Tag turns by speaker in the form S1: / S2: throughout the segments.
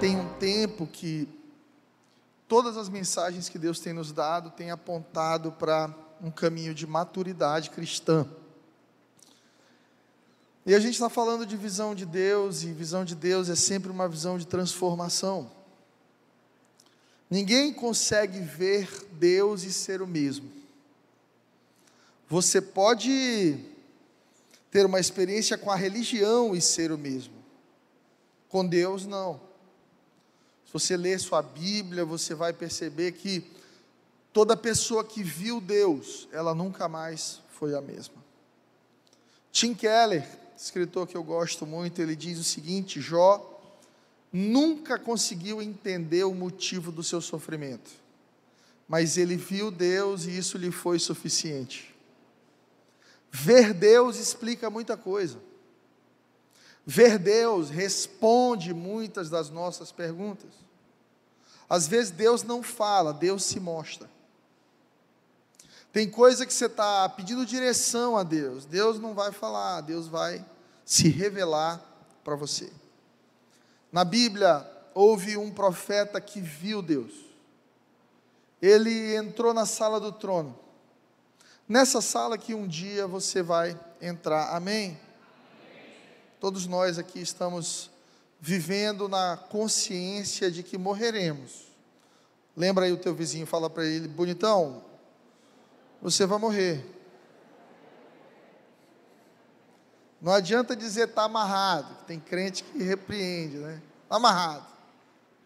S1: tem um tempo que todas as mensagens que Deus tem nos dado têm apontado para um caminho de maturidade cristã. E a gente está falando de visão de Deus, e visão de Deus é sempre uma visão de transformação. Ninguém consegue ver Deus e ser o mesmo. Você pode ter uma experiência com a religião e ser o mesmo. Com Deus, não. Se você ler sua Bíblia, você vai perceber que toda pessoa que viu Deus, ela nunca mais foi a mesma. Tim Keller, escritor que eu gosto muito, ele diz o seguinte: Jó nunca conseguiu entender o motivo do seu sofrimento, mas ele viu Deus e isso lhe foi suficiente. Ver Deus explica muita coisa. Ver Deus responde muitas das nossas perguntas. Às vezes Deus não fala, Deus se mostra. Tem coisa que você está pedindo direção a Deus, Deus não vai falar, Deus vai se revelar para você. Na Bíblia, houve um profeta que viu Deus. Ele entrou na sala do trono. Nessa sala que um dia você vai entrar. Amém? Todos nós aqui estamos vivendo na consciência de que morreremos. Lembra aí o teu vizinho, fala para ele, bonitão, você vai morrer. Não adianta dizer está amarrado, tem crente que repreende, né? Está amarrado.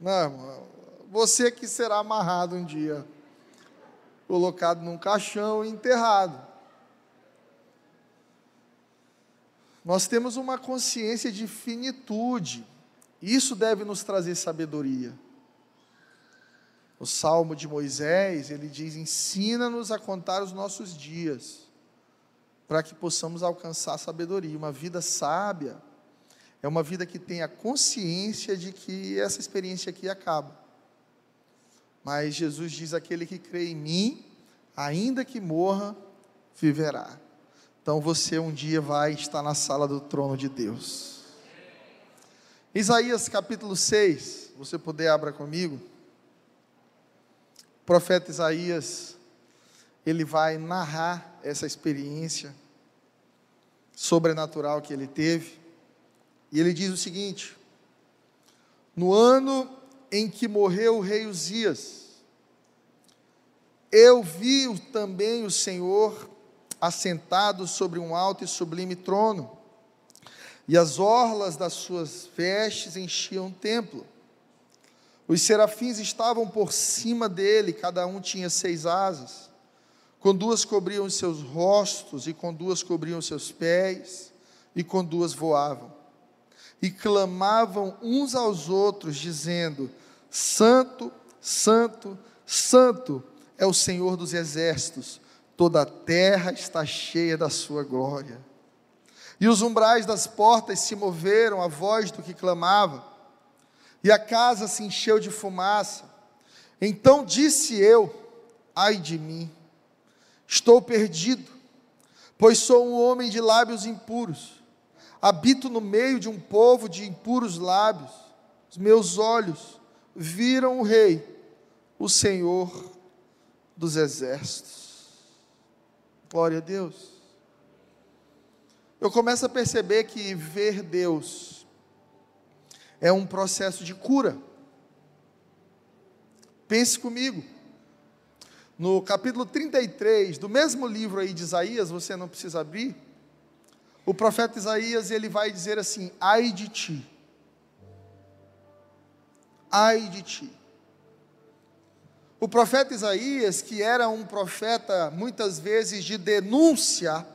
S1: Não, irmão, você que será amarrado um dia, colocado num caixão e enterrado. Nós temos uma consciência de finitude. Isso deve nos trazer sabedoria. O Salmo de Moisés, ele diz: "Ensina-nos a contar os nossos dias, para que possamos alcançar sabedoria". Uma vida sábia é uma vida que tem a consciência de que essa experiência aqui acaba. Mas Jesus diz: "Aquele que crê em mim, ainda que morra, viverá". Então você um dia vai estar na sala do trono de Deus. Isaías capítulo 6, você puder abra comigo. O profeta Isaías, ele vai narrar essa experiência sobrenatural que ele teve. E ele diz o seguinte: No ano em que morreu o rei Uzias, eu vi também o Senhor assentado sobre um alto e sublime trono, e as orlas das suas vestes enchiam o templo. Os serafins estavam por cima dele, cada um tinha seis asas. Com duas cobriam os seus rostos, e com duas cobriam os seus pés, e com duas voavam. E clamavam uns aos outros, dizendo: Santo, Santo, Santo é o Senhor dos exércitos toda a terra está cheia da sua glória. E os umbrais das portas se moveram à voz do que clamava, e a casa se encheu de fumaça. Então disse eu: Ai de mim, estou perdido, pois sou um homem de lábios impuros, habito no meio de um povo de impuros lábios. Os meus olhos viram o Rei, o Senhor dos exércitos. Glória a Deus. Eu começo a perceber que ver Deus é um processo de cura. Pense comigo. No capítulo 33 do mesmo livro aí de Isaías, você não precisa abrir. O profeta Isaías, ele vai dizer assim: "Ai de ti. Ai de ti. O profeta Isaías, que era um profeta muitas vezes de denúncia,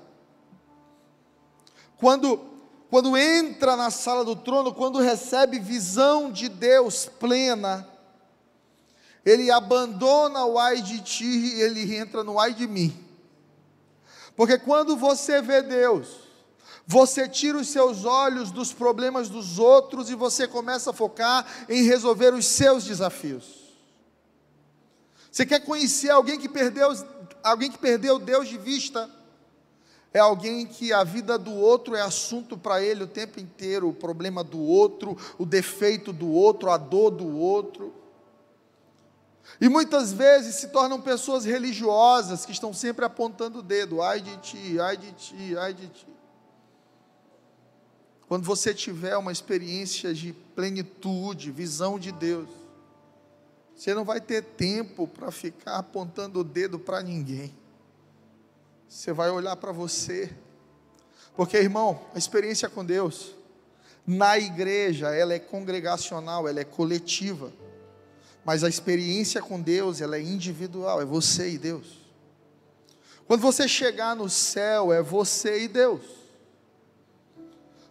S1: quando, quando entra na sala do trono, quando recebe visão de Deus plena, ele abandona o ai de ti e ele entra no ai de mim. Porque quando você vê Deus, você tira os seus olhos dos problemas dos outros e você começa a focar em resolver os seus desafios. Você quer conhecer alguém que perdeu, alguém que perdeu Deus de vista? É alguém que a vida do outro é assunto para ele o tempo inteiro, o problema do outro, o defeito do outro, a dor do outro. E muitas vezes se tornam pessoas religiosas que estão sempre apontando o dedo, ai de ti, ai de ti, ai de ti. Quando você tiver uma experiência de plenitude, visão de Deus, você não vai ter tempo para ficar apontando o dedo para ninguém. Você vai olhar para você. Porque, irmão, a experiência com Deus na igreja, ela é congregacional, ela é coletiva. Mas a experiência com Deus, ela é individual, é você e Deus. Quando você chegar no céu, é você e Deus.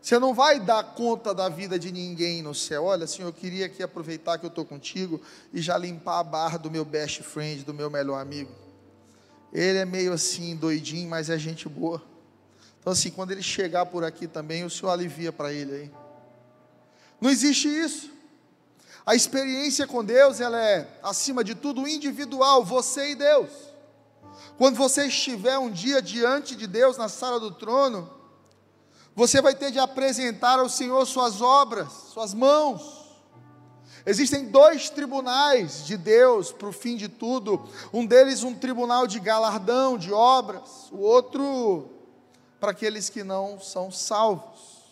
S1: Você não vai dar conta da vida de ninguém no céu. Olha, Senhor, eu queria aqui aproveitar que eu estou contigo e já limpar a barra do meu best friend, do meu melhor amigo. Ele é meio assim, doidinho, mas é gente boa. Então, assim, quando ele chegar por aqui também, o Senhor alivia para ele aí. Não existe isso. A experiência com Deus, ela é, acima de tudo, individual, você e Deus. Quando você estiver um dia diante de Deus na sala do trono, você vai ter de apresentar ao Senhor suas obras, suas mãos. Existem dois tribunais de Deus para o fim de tudo. Um deles, um tribunal de galardão, de obras. O outro, para aqueles que não são salvos.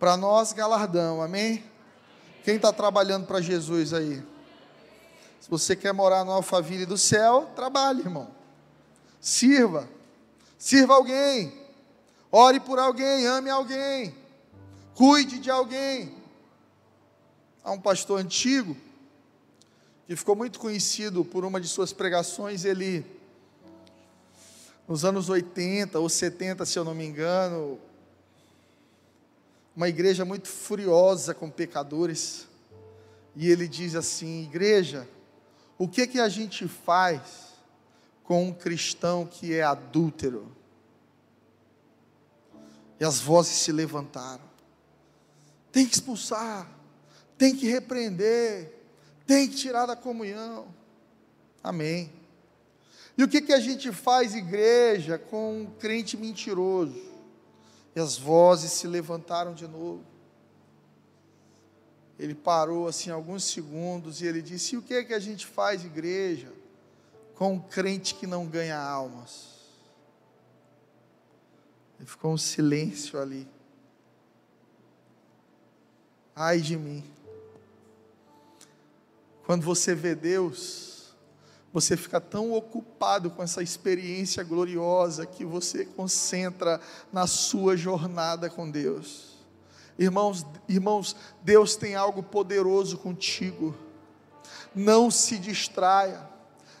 S1: Para nós, galardão, amém? Quem está trabalhando para Jesus aí? Se você quer morar no Alphaville do céu, trabalhe, irmão. Sirva. Sirva alguém. Ore por alguém, ame alguém. Cuide de alguém. Há um pastor antigo que ficou muito conhecido por uma de suas pregações, ele nos anos 80 ou 70, se eu não me engano, uma igreja muito furiosa com pecadores. E ele diz assim: Igreja, o que que a gente faz com um cristão que é adúltero? E as vozes se levantaram. Tem que expulsar, tem que repreender, tem que tirar da comunhão. Amém. E o que, que a gente faz, igreja, com um crente mentiroso? E as vozes se levantaram de novo. Ele parou assim alguns segundos e ele disse: E o que é que a gente faz, igreja, com um crente que não ganha almas? E ficou um silêncio ali. Ai de mim. Quando você vê Deus, você fica tão ocupado com essa experiência gloriosa que você concentra na sua jornada com Deus. Irmãos, irmãos, Deus tem algo poderoso contigo. Não se distraia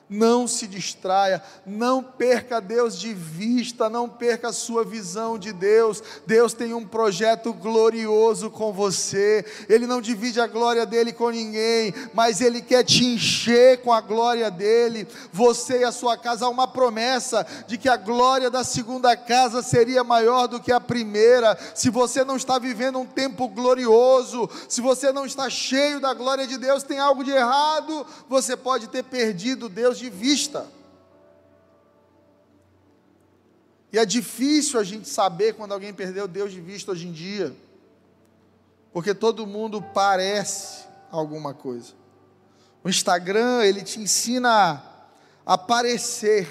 S1: não se distraia, não perca Deus de vista, não perca a sua visão de Deus. Deus tem um projeto glorioso com você. Ele não divide a glória dele com ninguém, mas ele quer te encher com a glória dele. Você e a sua casa há uma promessa de que a glória da segunda casa seria maior do que a primeira. Se você não está vivendo um tempo glorioso, se você não está cheio da glória de Deus, tem algo de errado. Você pode ter perdido Deus De vista. E é difícil a gente saber quando alguém perdeu Deus de vista hoje em dia, porque todo mundo parece alguma coisa. O Instagram, ele te ensina a aparecer.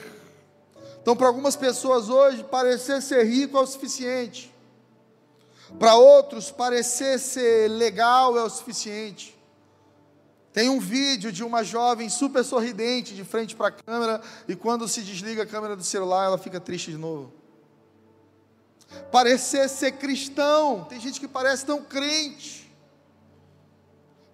S1: Então, para algumas pessoas hoje, parecer ser rico é o suficiente. Para outros, parecer ser legal é o suficiente. Tem um vídeo de uma jovem super sorridente de frente para a câmera e quando se desliga a câmera do celular ela fica triste de novo. Parecer ser cristão, tem gente que parece tão crente.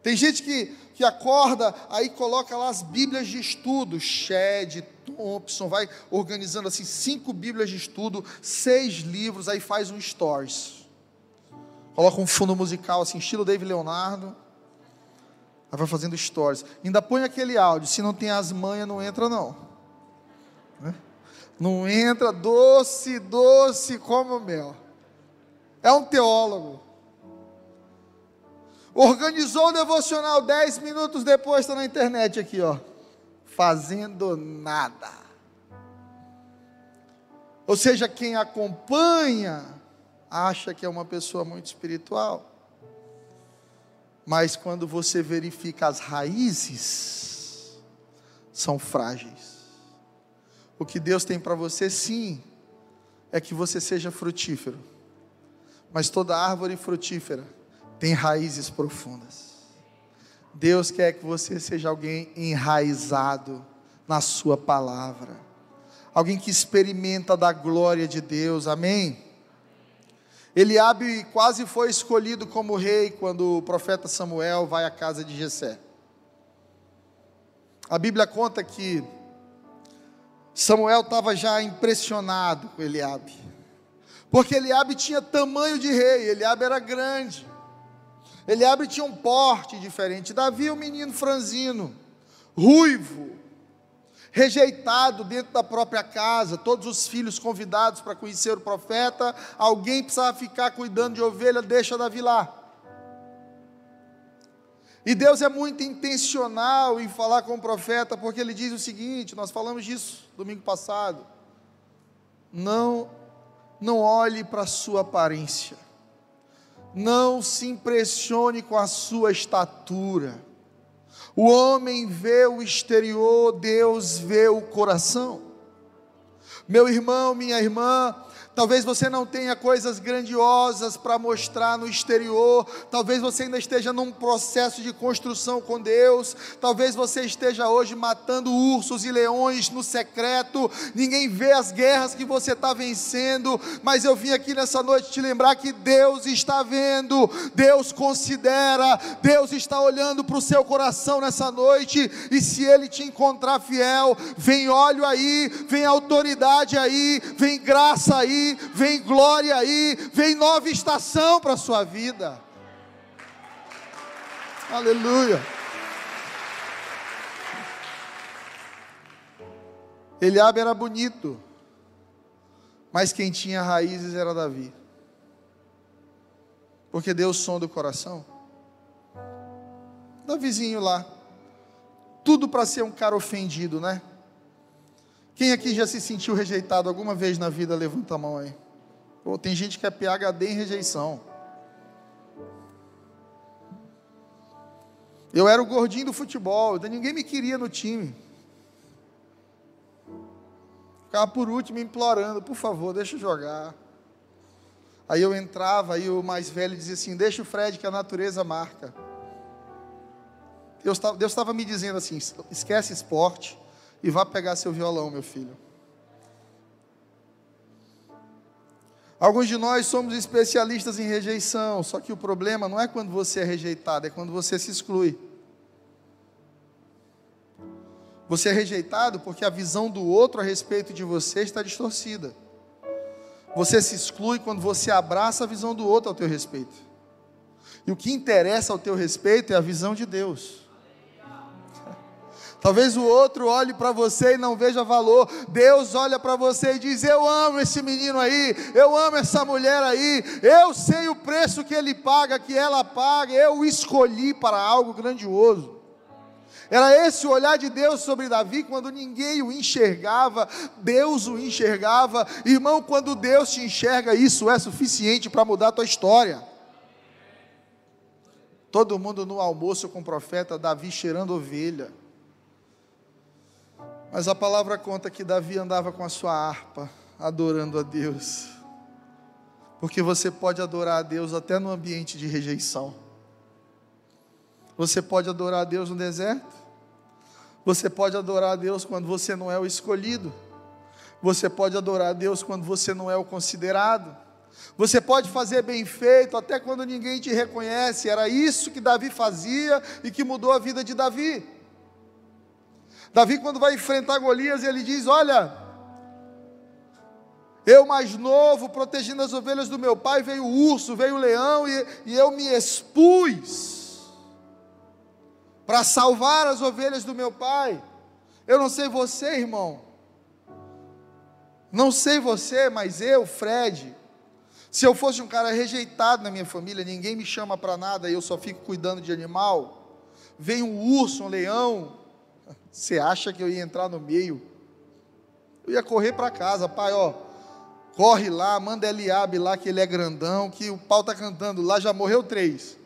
S1: Tem gente que, que acorda, aí coloca lá as Bíblias de estudo, Shed, Thompson, vai organizando assim cinco Bíblias de estudo, seis livros, aí faz um stories. Coloca um fundo musical assim, estilo David Leonardo ela vai fazendo stories. Ainda põe aquele áudio. Se não tem as manhas, não entra, não. Né? Não entra doce, doce como mel. É um teólogo. Organizou o devocional dez minutos depois, está na internet aqui, ó. Fazendo nada. Ou seja, quem acompanha acha que é uma pessoa muito espiritual. Mas quando você verifica as raízes, são frágeis. O que Deus tem para você, sim, é que você seja frutífero. Mas toda árvore frutífera tem raízes profundas. Deus quer que você seja alguém enraizado na Sua palavra, alguém que experimenta da glória de Deus, amém? Eliabe quase foi escolhido como rei quando o profeta Samuel vai à casa de Jessé. A Bíblia conta que Samuel estava já impressionado com Eliabe. Porque Eliabe tinha tamanho de rei, Eliabe era grande. Eliabe tinha um porte diferente. Davi, um menino franzino, ruivo, rejeitado dentro da própria casa, todos os filhos convidados para conhecer o profeta, alguém precisava ficar cuidando de ovelha, deixa Davi lá. E Deus é muito intencional em falar com o profeta, porque ele diz o seguinte: nós falamos disso domingo passado. Não, não olhe para a sua aparência, não se impressione com a sua estatura. O homem vê o exterior, Deus vê o coração. Meu irmão, minha irmã, Talvez você não tenha coisas grandiosas para mostrar no exterior. Talvez você ainda esteja num processo de construção com Deus. Talvez você esteja hoje matando ursos e leões no secreto. Ninguém vê as guerras que você está vencendo. Mas eu vim aqui nessa noite te lembrar que Deus está vendo. Deus considera. Deus está olhando para o seu coração nessa noite. E se Ele te encontrar fiel, vem óleo aí, vem autoridade aí, vem graça aí vem glória aí, vem nova estação para a sua vida. Aleluia. Eliabe era bonito, mas quem tinha raízes era Davi. Porque Deus sonda o coração. Davizinho lá, tudo para ser um cara ofendido, né? Quem aqui já se sentiu rejeitado alguma vez na vida? Levanta a mão aí. Tem gente que é PHD em rejeição. Eu era o gordinho do futebol, ninguém me queria no time. Ficava por último implorando, por favor, deixa eu jogar. Aí eu entrava, aí o mais velho dizia assim: Deixa o Fred que a natureza marca. Deus estava me dizendo assim: esquece esporte, e vá pegar seu violão, meu filho. Alguns de nós somos especialistas em rejeição, só que o problema não é quando você é rejeitado, é quando você se exclui. Você é rejeitado porque a visão do outro a respeito de você está distorcida. Você se exclui quando você abraça a visão do outro ao teu respeito. E o que interessa ao teu respeito é a visão de Deus. Talvez o outro olhe para você e não veja valor. Deus olha para você e diz: Eu amo esse menino aí, eu amo essa mulher aí, eu sei o preço que ele paga, que ela paga, eu o escolhi para algo grandioso. Era esse o olhar de Deus sobre Davi quando ninguém o enxergava, Deus o enxergava. Irmão, quando Deus te enxerga, isso é suficiente para mudar a tua história. Todo mundo no almoço com o profeta Davi cheirando ovelha. Mas a palavra conta que Davi andava com a sua harpa, adorando a Deus. Porque você pode adorar a Deus até no ambiente de rejeição. Você pode adorar a Deus no deserto. Você pode adorar a Deus quando você não é o escolhido. Você pode adorar a Deus quando você não é o considerado. Você pode fazer bem feito até quando ninguém te reconhece. Era isso que Davi fazia e que mudou a vida de Davi. Davi, quando vai enfrentar Golias, ele diz: Olha, eu mais novo, protegendo as ovelhas do meu pai, veio o urso, veio o leão, e, e eu me expus para salvar as ovelhas do meu pai. Eu não sei você, irmão, não sei você, mas eu, Fred, se eu fosse um cara rejeitado na minha família, ninguém me chama para nada, eu só fico cuidando de animal. Vem um urso, um leão, você acha que eu ia entrar no meio? Eu ia correr para casa, pai, ó, Corre lá, manda Eliabe lá, que ele é grandão, que o pau está cantando lá, já morreu três.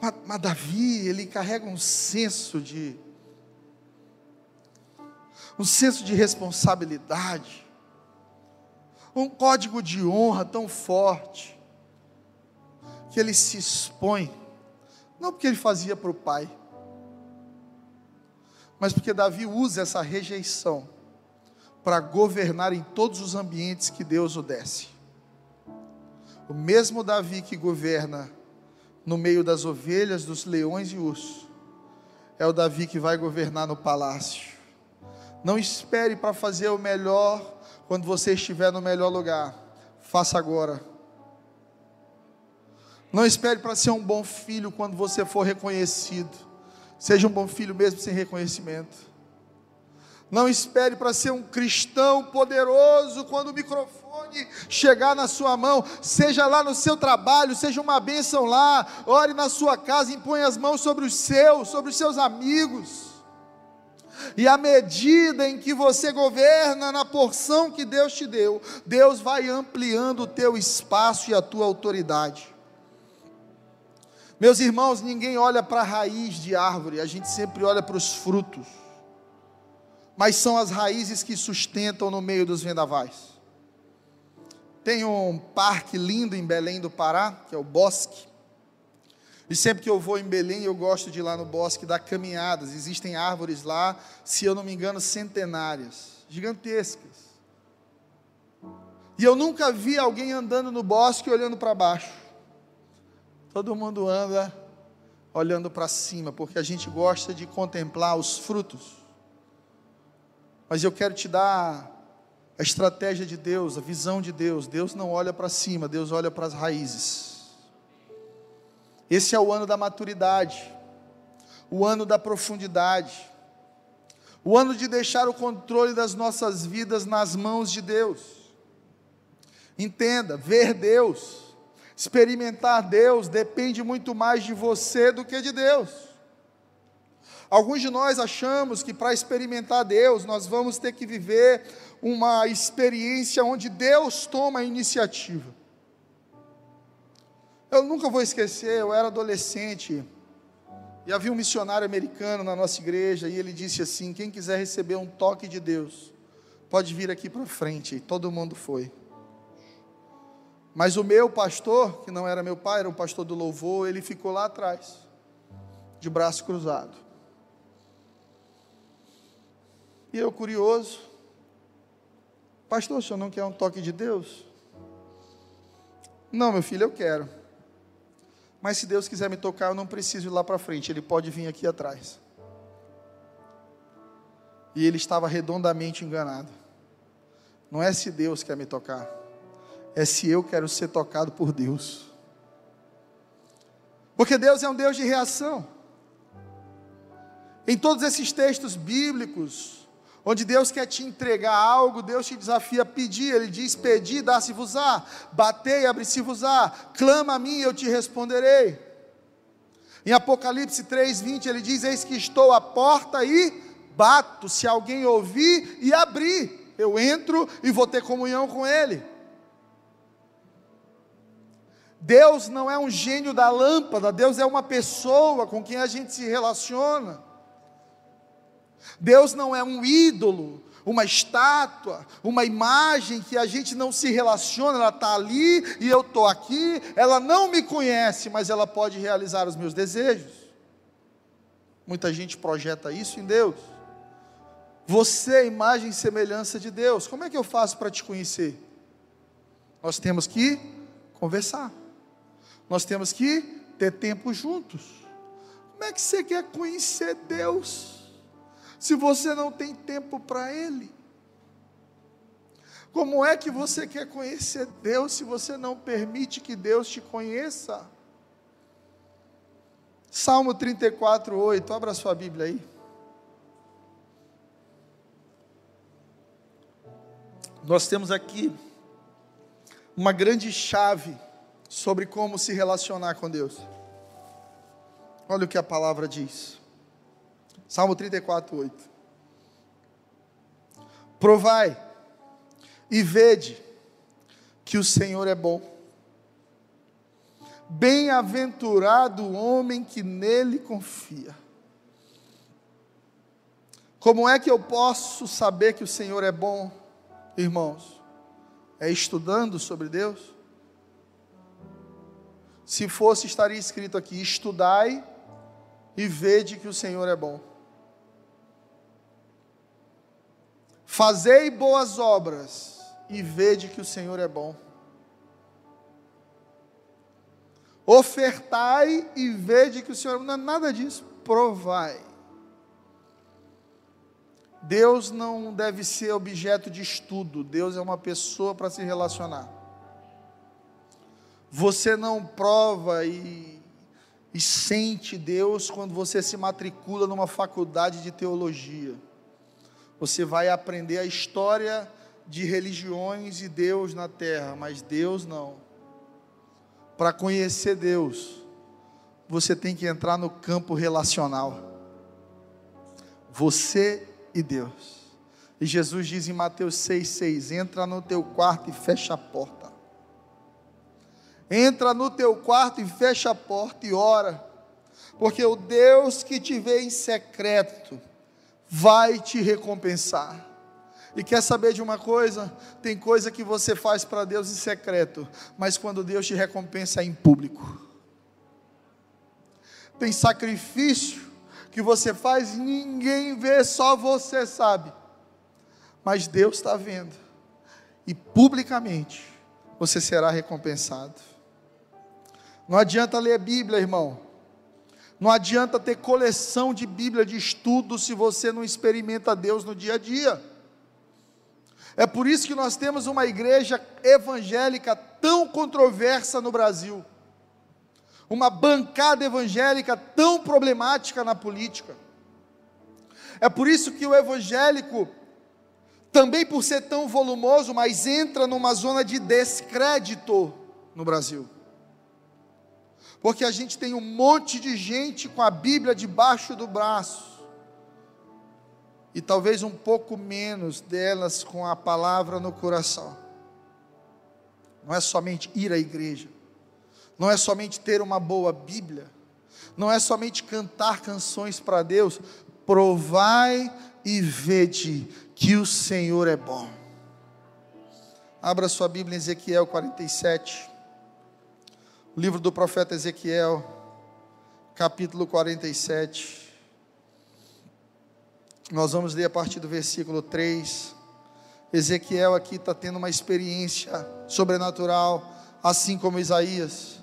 S1: Mas, mas Davi, ele carrega um senso de. Um senso de responsabilidade. Um código de honra tão forte. Que ele se expõe. Não porque ele fazia para o pai. Mas porque Davi usa essa rejeição para governar em todos os ambientes que Deus o desce. O mesmo Davi que governa no meio das ovelhas, dos leões e ursos, é o Davi que vai governar no palácio. Não espere para fazer o melhor quando você estiver no melhor lugar. Faça agora. Não espere para ser um bom filho quando você for reconhecido. Seja um bom filho mesmo sem reconhecimento. Não espere para ser um cristão poderoso quando o microfone chegar na sua mão, seja lá no seu trabalho, seja uma bênção lá, ore na sua casa, impõe as mãos sobre os seus, sobre os seus amigos. E à medida em que você governa na porção que Deus te deu, Deus vai ampliando o teu espaço e a tua autoridade. Meus irmãos, ninguém olha para a raiz de árvore, a gente sempre olha para os frutos mas são as raízes que sustentam no meio dos vendavais. Tem um parque lindo em Belém do Pará, que é o Bosque. E sempre que eu vou em Belém, eu gosto de ir lá no bosque dar caminhadas. Existem árvores lá, se eu não me engano, centenárias, gigantescas. E eu nunca vi alguém andando no bosque olhando para baixo. Todo mundo anda olhando para cima, porque a gente gosta de contemplar os frutos. Mas eu quero te dar a estratégia de Deus, a visão de Deus. Deus não olha para cima, Deus olha para as raízes. Esse é o ano da maturidade, o ano da profundidade, o ano de deixar o controle das nossas vidas nas mãos de Deus. Entenda, ver Deus, experimentar Deus, depende muito mais de você do que de Deus. Alguns de nós achamos que para experimentar Deus, nós vamos ter que viver uma experiência onde Deus toma a iniciativa. Eu nunca vou esquecer, eu era adolescente e havia um missionário americano na nossa igreja e ele disse assim: quem quiser receber um toque de Deus, pode vir aqui para frente. E todo mundo foi. Mas o meu pastor, que não era meu pai, era um pastor do louvor, ele ficou lá atrás, de braço cruzado. E eu, curioso, pastor, o senhor não quer um toque de Deus? Não, meu filho, eu quero. Mas se Deus quiser me tocar, eu não preciso ir lá para frente, Ele pode vir aqui atrás. E ele estava redondamente enganado. Não é se Deus quer me tocar, é se eu quero ser tocado por Deus. Porque Deus é um Deus de reação. Em todos esses textos bíblicos, onde Deus quer te entregar algo, Deus te desafia a pedir, Ele diz: Pedi, dá-se-vos-á, batei, abre-se-vos-á, clama a mim, eu te responderei. Em Apocalipse 3,20 ele diz: Eis que estou à porta e bato, se alguém ouvir e abrir, eu entro e vou ter comunhão com Ele. Deus não é um gênio da lâmpada, Deus é uma pessoa com quem a gente se relaciona. Deus não é um ídolo, uma estátua, uma imagem que a gente não se relaciona, ela está ali e eu estou aqui, ela não me conhece, mas ela pode realizar os meus desejos. Muita gente projeta isso em Deus. Você é imagem e semelhança de Deus. Como é que eu faço para te conhecer? Nós temos que conversar. Nós temos que ter tempo juntos. Como é que você quer conhecer Deus? se você não tem tempo para Ele? Como é que você quer conhecer Deus se você não permite que Deus te conheça? Salmo 34, 8, abra sua Bíblia aí. Nós temos aqui uma grande chave sobre como se relacionar com Deus. Olha o que a palavra diz. Salmo 34, 8. Provai e vede que o Senhor é bom. Bem-aventurado o homem que nele confia. Como é que eu posso saber que o Senhor é bom, irmãos? É estudando sobre Deus? Se fosse, estaria escrito aqui: estudai e vede que o Senhor é bom. Fazei boas obras e vede que o Senhor é bom. Ofertai e vede que o Senhor não é nada disso, provai. Deus não deve ser objeto de estudo, Deus é uma pessoa para se relacionar. Você não prova e, e sente Deus quando você se matricula numa faculdade de teologia. Você vai aprender a história de religiões e Deus na terra, mas Deus não. Para conhecer Deus, você tem que entrar no campo relacional. Você e Deus. E Jesus diz em Mateus 6,6: entra no teu quarto e fecha a porta. Entra no teu quarto e fecha a porta e ora, porque o Deus que te vê em secreto vai te recompensar. E quer saber de uma coisa? Tem coisa que você faz para Deus em secreto, mas quando Deus te recompensa é em público. Tem sacrifício que você faz e ninguém vê, só você sabe. Mas Deus está vendo. E publicamente você será recompensado. Não adianta ler Bíblia, irmão. Não adianta ter coleção de Bíblia de estudo se você não experimenta Deus no dia a dia. É por isso que nós temos uma igreja evangélica tão controversa no Brasil, uma bancada evangélica tão problemática na política. É por isso que o evangélico, também por ser tão volumoso, mas entra numa zona de descrédito no Brasil. Porque a gente tem um monte de gente com a Bíblia debaixo do braço. E talvez um pouco menos delas com a palavra no coração. Não é somente ir à igreja, não é somente ter uma boa Bíblia, não é somente cantar canções para Deus, provai e vede que o Senhor é bom. Abra sua Bíblia em Ezequiel 47, o livro do profeta Ezequiel, capítulo 47. Nós vamos ler a partir do versículo 3. Ezequiel aqui está tendo uma experiência sobrenatural, assim como Isaías.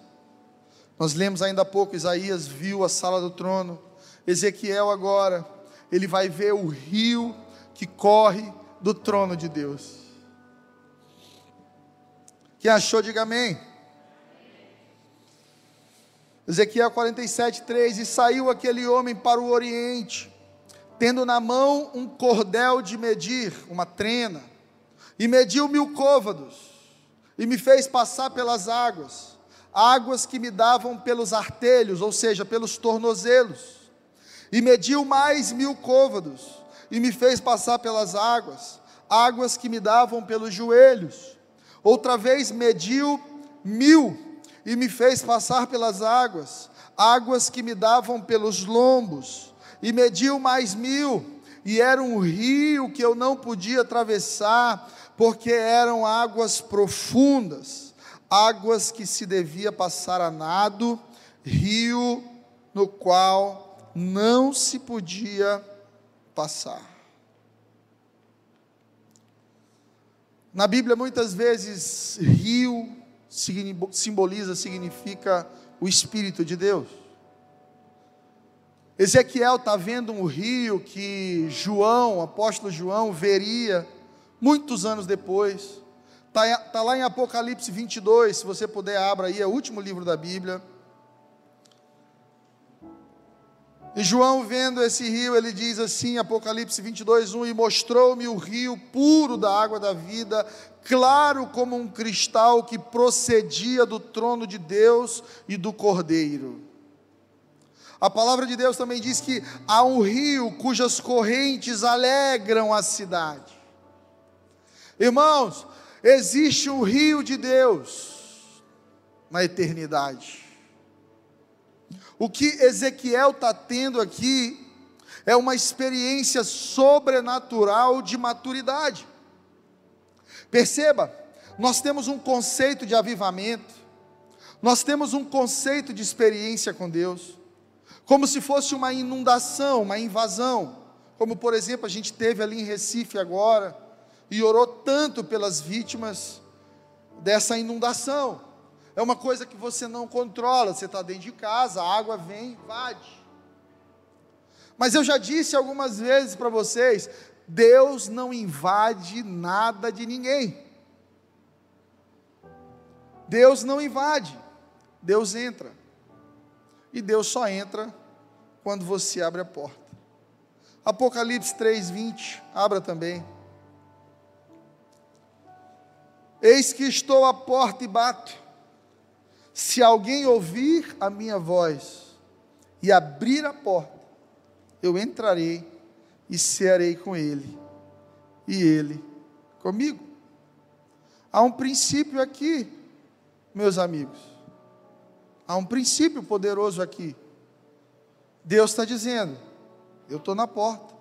S1: Nós lemos ainda há pouco, Isaías viu a sala do trono. Ezequiel agora, ele vai ver o rio que corre do trono de Deus. Quem achou, diga amém. Ezequiel 47, 3: E saiu aquele homem para o oriente, tendo na mão um cordel de medir, uma trena, e mediu mil côvados, e me fez passar pelas águas, águas que me davam pelos artelhos, ou seja, pelos tornozelos, e mediu mais mil côvados, e me fez passar pelas águas, águas que me davam pelos joelhos. Outra vez mediu mil, e me fez passar pelas águas, águas que me davam pelos lombos e mediu mais mil, e era um rio que eu não podia atravessar, porque eram águas profundas, águas que se devia passar a nado, rio no qual não se podia passar. Na Bíblia, muitas vezes, rio simboliza, significa o Espírito de Deus. Ezequiel está vendo um rio que João, apóstolo João, veria muitos anos depois. Está tá lá em Apocalipse 22, se você puder, abra aí, é o último livro da Bíblia. E João vendo esse rio, ele diz assim, Apocalipse 22, 1: E mostrou-me o rio puro da água da vida, claro como um cristal que procedia do trono de Deus e do Cordeiro. A palavra de Deus também diz que há um rio cujas correntes alegram a cidade. Irmãos, existe um rio de Deus na eternidade. O que Ezequiel está tendo aqui é uma experiência sobrenatural de maturidade. Perceba, nós temos um conceito de avivamento, nós temos um conceito de experiência com Deus, como se fosse uma inundação, uma invasão, como por exemplo a gente teve ali em Recife agora, e orou tanto pelas vítimas dessa inundação. É uma coisa que você não controla, você está dentro de casa, a água vem, invade. Mas eu já disse algumas vezes para vocês: Deus não invade nada de ninguém. Deus não invade, Deus entra. E Deus só entra quando você abre a porta. Apocalipse 3:20, abra também. Eis que estou à porta e bato. Se alguém ouvir a minha voz e abrir a porta, eu entrarei e cearei com ele, e ele comigo. Há um princípio aqui, meus amigos. Há um princípio poderoso aqui. Deus está dizendo: eu estou na porta,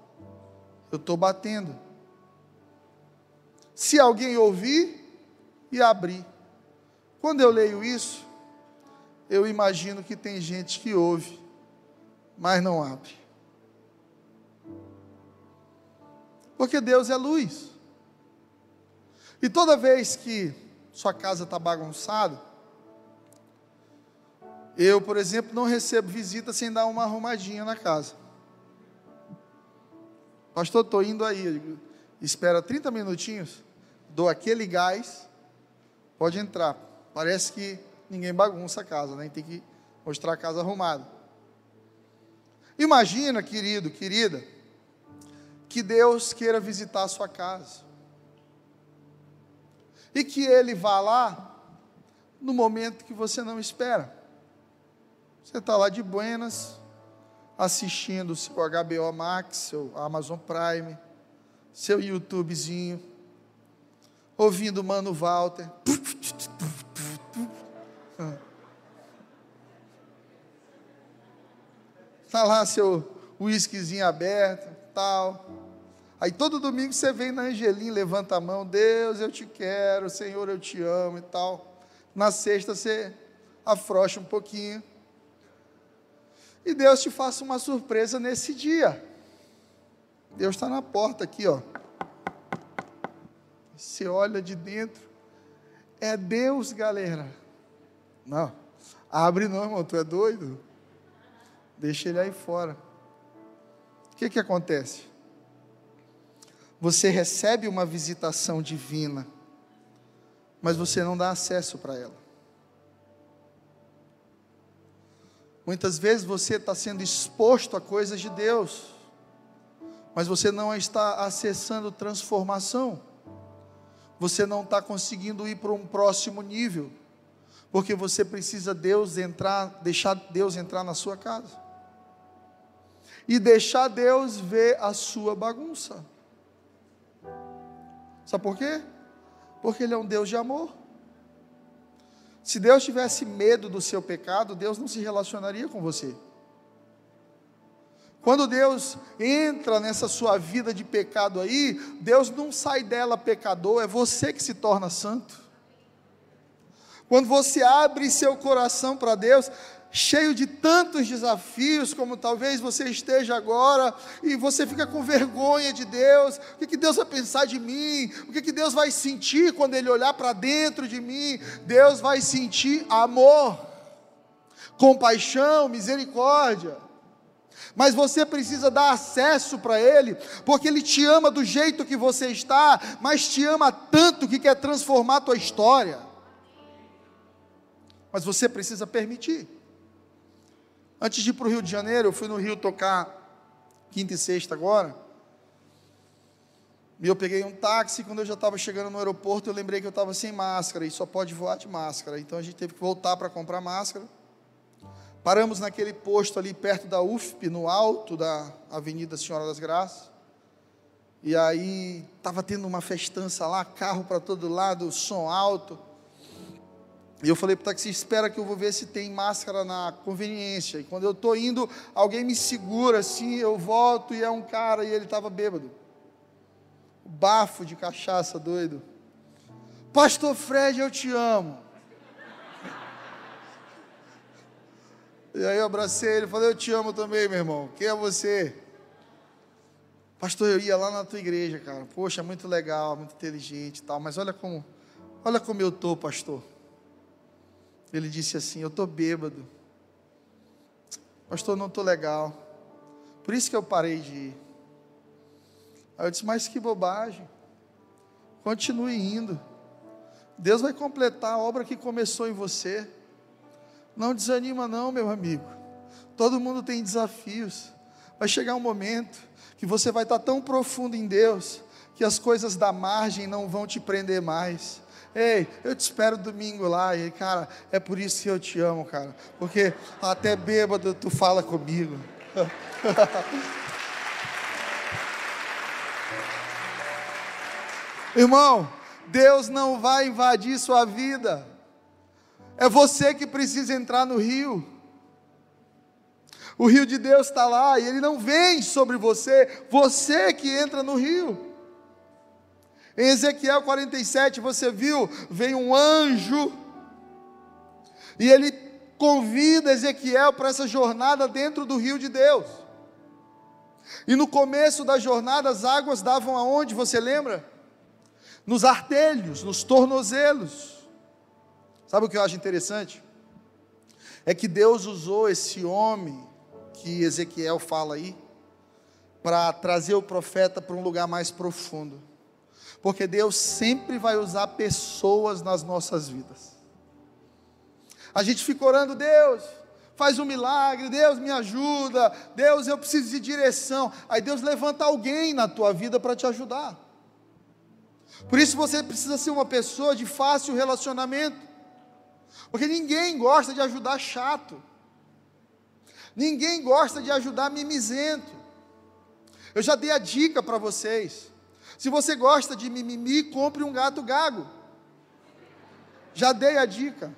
S1: eu estou batendo. Se alguém ouvir e abrir. Quando eu leio isso, eu imagino que tem gente que ouve, mas não abre. Porque Deus é luz. E toda vez que sua casa está bagunçada, eu, por exemplo, não recebo visita sem dar uma arrumadinha na casa. Pastor, estou indo aí. Espera 30 minutinhos, dou aquele gás, pode entrar. Parece que ninguém bagunça a casa, né? Tem que mostrar a casa arrumada. Imagina, querido, querida, que Deus queira visitar a sua casa. E que Ele vá lá no momento que você não espera. Você está lá de buenas, assistindo o seu HBO Max, seu Amazon Prime, seu YouTubezinho, ouvindo o Mano Walter. Está lá seu uísquezinho aberto, tal. Aí todo domingo você vem na Angelim, levanta a mão, Deus, eu te quero, Senhor, eu te amo e tal. Na sexta você afrouxa um pouquinho. E Deus te faça uma surpresa nesse dia. Deus está na porta aqui, ó. Você olha de dentro. É Deus, galera. Não. Abre não, irmão, tu é doido? Deixa ele aí fora. O que que acontece? Você recebe uma visitação divina, mas você não dá acesso para ela. Muitas vezes você está sendo exposto a coisas de Deus, mas você não está acessando transformação, você não está conseguindo ir para um próximo nível, porque você precisa Deus entrar, deixar Deus entrar na sua casa e deixar Deus ver a sua bagunça. Sabe por quê? Porque Ele é um Deus de amor. Se Deus tivesse medo do seu pecado, Deus não se relacionaria com você. Quando Deus entra nessa sua vida de pecado aí, Deus não sai dela pecador, é você que se torna santo. Quando você abre seu coração para Deus, cheio de tantos desafios, como talvez você esteja agora, e você fica com vergonha de Deus, o que, que Deus vai pensar de mim, o que, que Deus vai sentir quando Ele olhar para dentro de mim, Deus vai sentir amor, compaixão, misericórdia, mas você precisa dar acesso para Ele, porque Ele te ama do jeito que você está, mas te ama tanto que quer transformar a tua história, mas você precisa permitir, Antes de ir para o Rio de Janeiro, eu fui no Rio tocar quinta e sexta agora. E eu peguei um táxi, quando eu já estava chegando no aeroporto, eu lembrei que eu estava sem máscara e só pode voar de máscara. Então a gente teve que voltar para comprar máscara. Paramos naquele posto ali perto da UFP, no alto da Avenida Senhora das Graças. E aí estava tendo uma festança lá, carro para todo lado, som alto. E eu falei para o taxista, espera que eu vou ver se tem máscara na conveniência. E quando eu estou indo, alguém me segura assim, eu volto e é um cara e ele estava bêbado. Bafo de cachaça doido. Pastor Fred, eu te amo. E aí eu abracei ele falei, eu te amo também, meu irmão. Quem é você? Pastor, eu ia lá na tua igreja, cara. Poxa, muito legal, muito inteligente e tal. Mas olha como, olha como eu tô, pastor. Ele disse assim: Eu tô bêbado. Pastor, não tô legal. Por isso que eu parei de ir. Aí eu disse: Mas que bobagem. Continue indo. Deus vai completar a obra que começou em você. Não desanima, não, meu amigo. Todo mundo tem desafios. Vai chegar um momento que você vai estar tão profundo em Deus que as coisas da margem não vão te prender mais. Ei, eu te espero domingo lá. E, cara, é por isso que eu te amo, cara. Porque até bêbado tu fala comigo. Irmão, Deus não vai invadir sua vida. É você que precisa entrar no rio. O rio de Deus está lá e ele não vem sobre você, você que entra no rio. Em Ezequiel 47, você viu, vem um anjo e ele convida Ezequiel para essa jornada dentro do rio de Deus. E no começo da jornada as águas davam aonde, você lembra? Nos artelhos, nos tornozelos. Sabe o que eu acho interessante? É que Deus usou esse homem que Ezequiel fala aí, para trazer o profeta para um lugar mais profundo. Porque Deus sempre vai usar pessoas nas nossas vidas. A gente fica orando, Deus, faz um milagre, Deus me ajuda, Deus eu preciso de direção. Aí Deus levanta alguém na tua vida para te ajudar. Por isso você precisa ser uma pessoa de fácil relacionamento. Porque ninguém gosta de ajudar chato. Ninguém gosta de ajudar mimizento. Eu já dei a dica para vocês. Se você gosta de mimimi, compre um gato gago. Já dei a dica.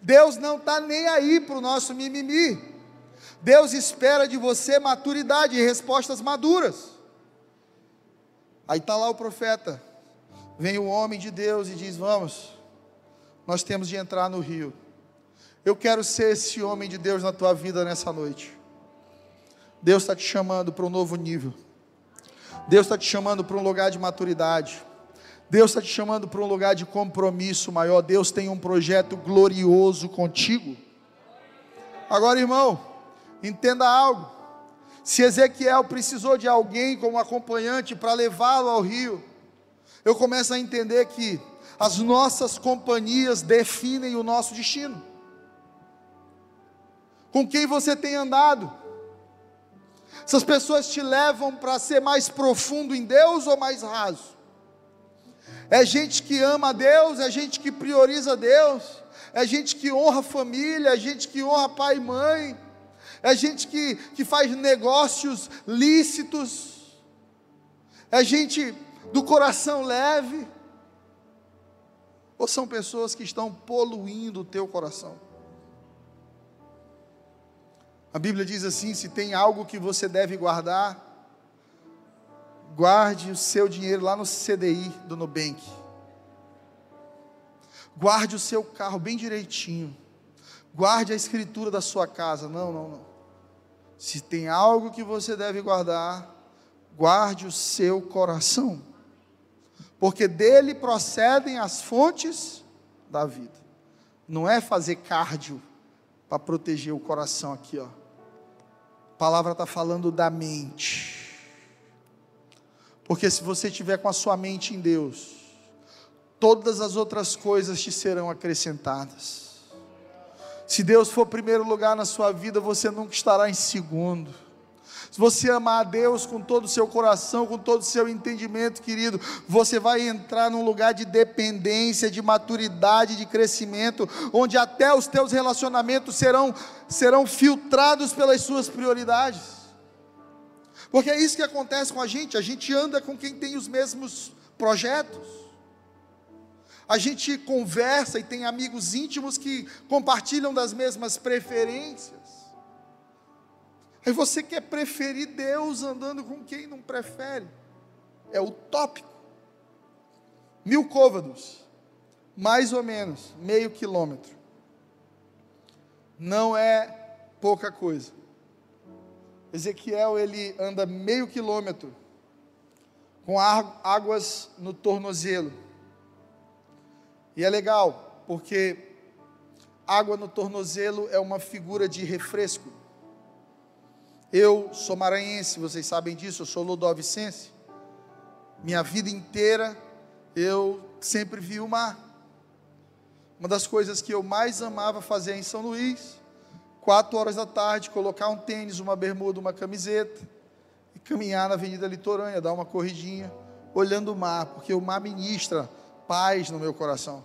S1: Deus não está nem aí para o nosso mimimi. Deus espera de você maturidade e respostas maduras. Aí está lá o profeta. Vem o homem de Deus e diz: Vamos, nós temos de entrar no rio. Eu quero ser esse homem de Deus na tua vida nessa noite. Deus está te chamando para um novo nível. Deus está te chamando para um lugar de maturidade. Deus está te chamando para um lugar de compromisso maior. Deus tem um projeto glorioso contigo. Agora, irmão, entenda algo. Se Ezequiel precisou de alguém como acompanhante para levá-lo ao rio, eu começo a entender que as nossas companhias definem o nosso destino com quem você tem andado. Essas pessoas te levam para ser mais profundo em Deus ou mais raso? É gente que ama a Deus, é gente que prioriza Deus, é gente que honra a família, é gente que honra pai e mãe, é gente que, que faz negócios lícitos, é gente do coração leve, ou são pessoas que estão poluindo o teu coração? A Bíblia diz assim: se tem algo que você deve guardar, guarde o seu dinheiro lá no CDI do Nubank. Guarde o seu carro bem direitinho. Guarde a escritura da sua casa. Não, não, não. Se tem algo que você deve guardar, guarde o seu coração. Porque dele procedem as fontes da vida. Não é fazer cardio para proteger o coração aqui, ó palavra está falando da mente. Porque se você estiver com a sua mente em Deus, todas as outras coisas te serão acrescentadas. Se Deus for primeiro lugar na sua vida, você nunca estará em segundo. Se você amar a Deus com todo o seu coração, com todo o seu entendimento, querido, você vai entrar num lugar de dependência, de maturidade, de crescimento, onde até os teus relacionamentos serão serão filtrados pelas suas prioridades. Porque é isso que acontece com a gente, a gente anda com quem tem os mesmos projetos. A gente conversa e tem amigos íntimos que compartilham das mesmas preferências. Aí você quer preferir Deus andando com quem não prefere. É utópico. Mil côvados, mais ou menos, meio quilômetro. Não é pouca coisa. Ezequiel ele anda meio quilômetro com águas no tornozelo. E é legal, porque água no tornozelo é uma figura de refresco. Eu sou maranhense, vocês sabem disso, eu sou ludovicense. Minha vida inteira eu sempre vi o mar. Uma das coisas que eu mais amava fazer em São Luís, quatro horas da tarde, colocar um tênis, uma bermuda, uma camiseta e caminhar na Avenida Litorânea, dar uma corridinha, olhando o mar, porque o mar ministra paz no meu coração.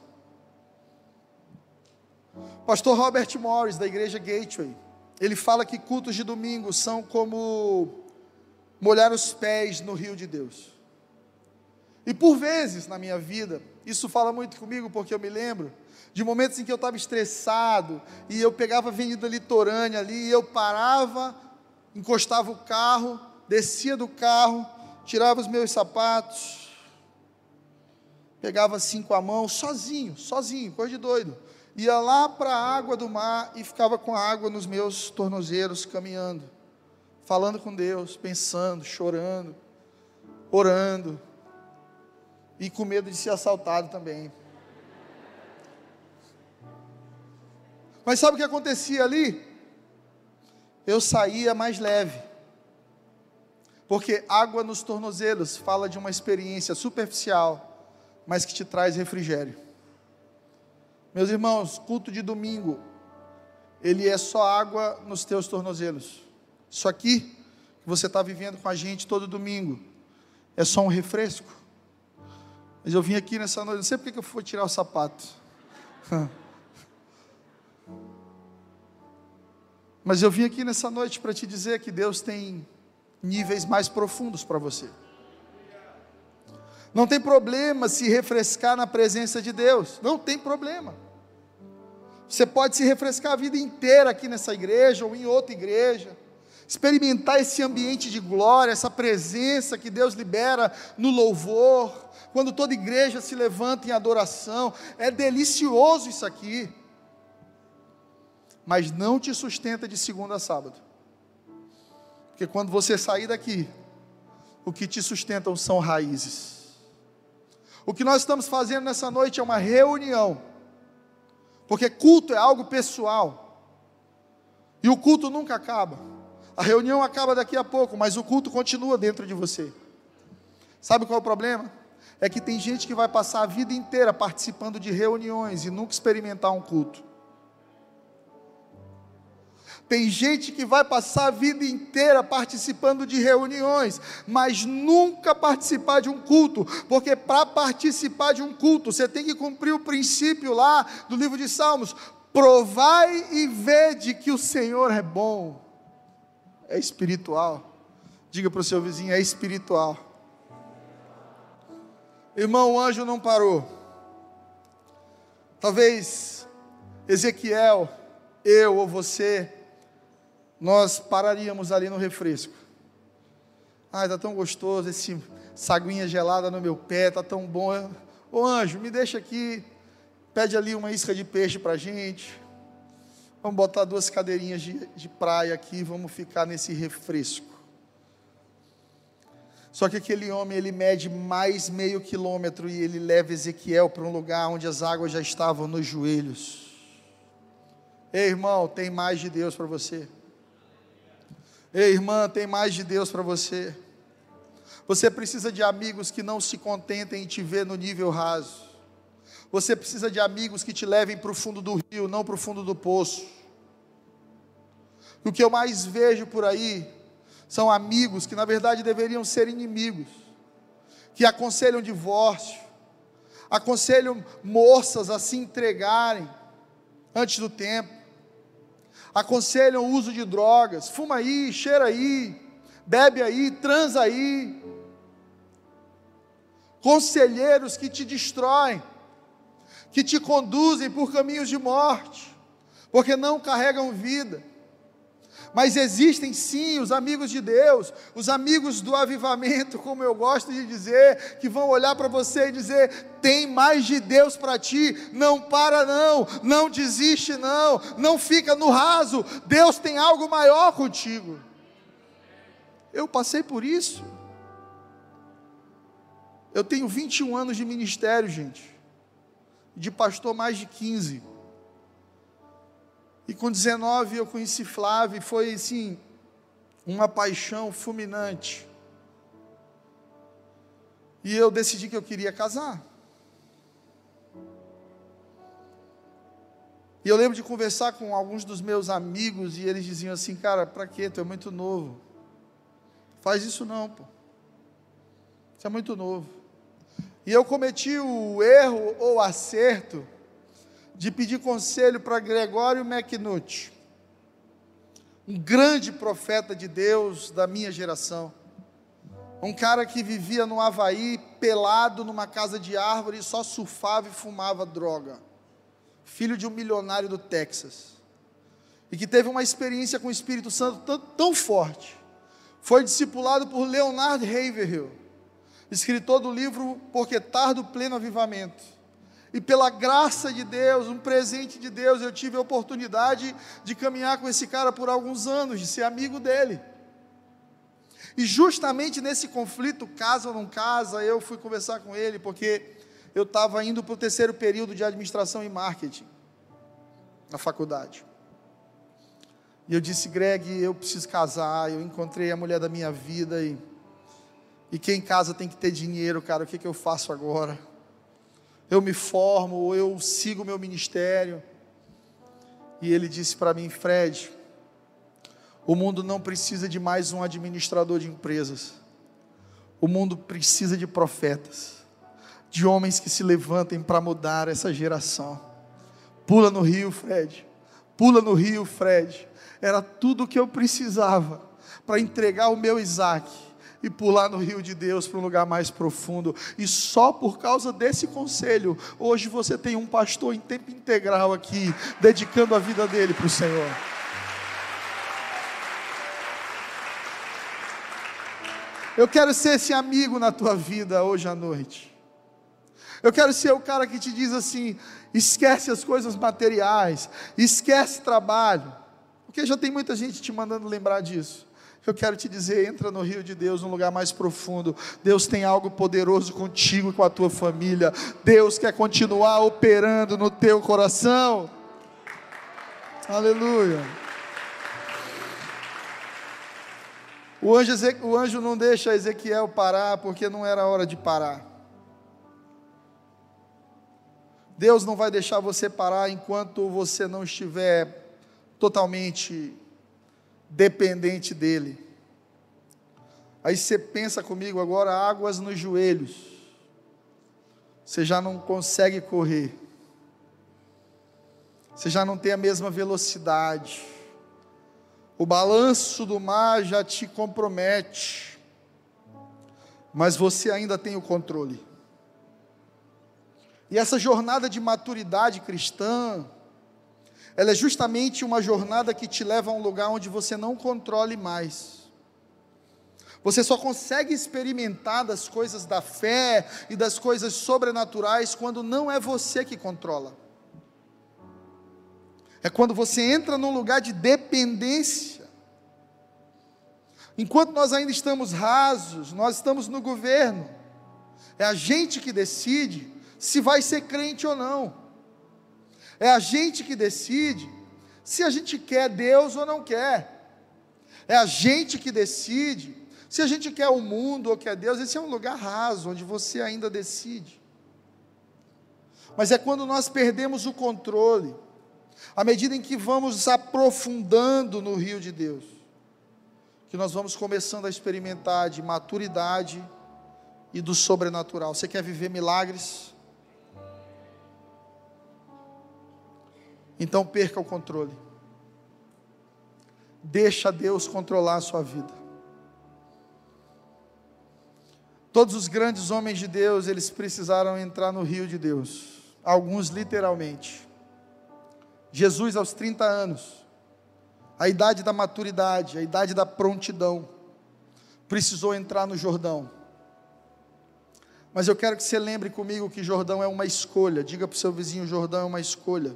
S1: Pastor Robert Morris, da igreja Gateway, ele fala que cultos de domingo são como molhar os pés no rio de Deus. E por vezes na minha vida, isso fala muito comigo, porque eu me lembro de momentos em que eu estava estressado, e eu pegava a avenida litorânea ali, e eu parava, encostava o carro, descia do carro, tirava os meus sapatos, pegava assim com a mão, sozinho, sozinho, coisa de doido ia lá para a água do mar e ficava com a água nos meus tornozelos, caminhando, falando com Deus, pensando, chorando, orando, e com medo de ser assaltado também. Mas sabe o que acontecia ali? Eu saía mais leve. Porque água nos tornozelos fala de uma experiência superficial, mas que te traz refrigério. Meus irmãos, culto de domingo, ele é só água nos teus tornozelos. Isso aqui, que você está vivendo com a gente todo domingo, é só um refresco. Mas eu vim aqui nessa noite, não sei porque que eu fui tirar o sapato. Mas eu vim aqui nessa noite para te dizer que Deus tem níveis mais profundos para você. Não tem problema se refrescar na presença de Deus, não tem problema. Você pode se refrescar a vida inteira aqui nessa igreja ou em outra igreja, experimentar esse ambiente de glória, essa presença que Deus libera no louvor, quando toda igreja se levanta em adoração, é delicioso isso aqui, mas não te sustenta de segunda a sábado, porque quando você sair daqui, o que te sustentam são raízes. O que nós estamos fazendo nessa noite é uma reunião porque culto é algo pessoal. E o culto nunca acaba. A reunião acaba daqui a pouco, mas o culto continua dentro de você. Sabe qual é o problema? É que tem gente que vai passar a vida inteira participando de reuniões e nunca experimentar um culto. Tem gente que vai passar a vida inteira participando de reuniões, mas nunca participar de um culto, porque para participar de um culto, você tem que cumprir o princípio lá do livro de Salmos: provai e vede que o Senhor é bom. É espiritual. Diga para o seu vizinho: é espiritual. Irmão, o anjo não parou. Talvez Ezequiel, eu ou você, nós pararíamos ali no refresco. Ai, está tão gostoso esse saguinha gelada no meu pé, está tão bom. Ô anjo, me deixa aqui, pede ali uma isca de peixe para a gente. Vamos botar duas cadeirinhas de, de praia aqui, vamos ficar nesse refresco. Só que aquele homem, ele mede mais meio quilômetro e ele leva Ezequiel para um lugar onde as águas já estavam nos joelhos. Ei, irmão, tem mais de Deus para você. Ei, irmã, tem mais de Deus para você. Você precisa de amigos que não se contentem em te ver no nível raso. Você precisa de amigos que te levem para o fundo do rio, não para o fundo do poço. o que eu mais vejo por aí são amigos que na verdade deveriam ser inimigos, que aconselham divórcio, aconselham moças a se entregarem antes do tempo, aconselham o uso de drogas, fuma aí, cheira aí, bebe aí, transa aí. Conselheiros que te destroem, que te conduzem por caminhos de morte, porque não carregam vida. Mas existem sim os amigos de Deus, os amigos do avivamento, como eu gosto de dizer, que vão olhar para você e dizer: tem mais de Deus para ti, não para não, não desiste não, não fica no raso, Deus tem algo maior contigo. Eu passei por isso. Eu tenho 21 anos de ministério, gente, de pastor mais de 15. E com 19 eu conheci Flávio e foi assim, uma paixão fulminante. E eu decidi que eu queria casar. E eu lembro de conversar com alguns dos meus amigos e eles diziam assim: Cara, para quê? Tu é muito novo. Faz isso não, pô. Você é muito novo. E eu cometi o erro ou acerto de pedir conselho para Gregório McNutt, um grande profeta de Deus da minha geração. Um cara que vivia no Havaí, pelado numa casa de árvore, só surfava e fumava droga. Filho de um milionário do Texas. E que teve uma experiência com o Espírito Santo tão, tão forte. Foi discipulado por Leonard Haverhill, escritor do livro Porque Tardo Pleno Avivamento e pela graça de Deus, um presente de Deus, eu tive a oportunidade de caminhar com esse cara por alguns anos, de ser amigo dele. E justamente nesse conflito, casa ou não casa, eu fui conversar com ele, porque eu estava indo para o terceiro período de administração e marketing na faculdade. E eu disse, Greg, eu preciso casar, eu encontrei a mulher da minha vida e, e quem casa tem que ter dinheiro, cara, o que, que eu faço agora? Eu me formo, ou eu sigo o meu ministério. E ele disse para mim, Fred, o mundo não precisa de mais um administrador de empresas. O mundo precisa de profetas, de homens que se levantem para mudar essa geração. Pula no rio, Fred. Pula no rio, Fred. Era tudo o que eu precisava para entregar o meu Isaac e pular no rio de Deus para um lugar mais profundo. E só por causa desse conselho, hoje você tem um pastor em tempo integral aqui, dedicando a vida dele para o Senhor. Eu quero ser esse amigo na tua vida hoje à noite. Eu quero ser o cara que te diz assim: esquece as coisas materiais, esquece trabalho, porque já tem muita gente te mandando lembrar disso. Eu quero te dizer, entra no rio de Deus, num lugar mais profundo. Deus tem algo poderoso contigo e com a tua família. Deus quer continuar operando no teu coração. Aleluia. O anjo, o anjo não deixa Ezequiel parar porque não era hora de parar. Deus não vai deixar você parar enquanto você não estiver totalmente dependente dele. Aí você pensa comigo agora, águas nos joelhos. Você já não consegue correr. Você já não tem a mesma velocidade. O balanço do mar já te compromete. Mas você ainda tem o controle. E essa jornada de maturidade cristã, ela é justamente uma jornada que te leva a um lugar onde você não controle mais. Você só consegue experimentar das coisas da fé e das coisas sobrenaturais quando não é você que controla. É quando você entra num lugar de dependência. Enquanto nós ainda estamos rasos, nós estamos no governo. É a gente que decide se vai ser crente ou não. É a gente que decide se a gente quer Deus ou não quer. É a gente que decide se a gente quer o mundo ou quer Deus. Esse é um lugar raso, onde você ainda decide. Mas é quando nós perdemos o controle, à medida em que vamos aprofundando no rio de Deus, que nós vamos começando a experimentar de maturidade e do sobrenatural. Você quer viver milagres? Então perca o controle. Deixa Deus controlar a sua vida. Todos os grandes homens de Deus, eles precisaram entrar no rio de Deus, alguns literalmente. Jesus, aos 30 anos, a idade da maturidade, a idade da prontidão, precisou entrar no Jordão. Mas eu quero que você lembre comigo que Jordão é uma escolha. Diga para o seu vizinho: Jordão é uma escolha.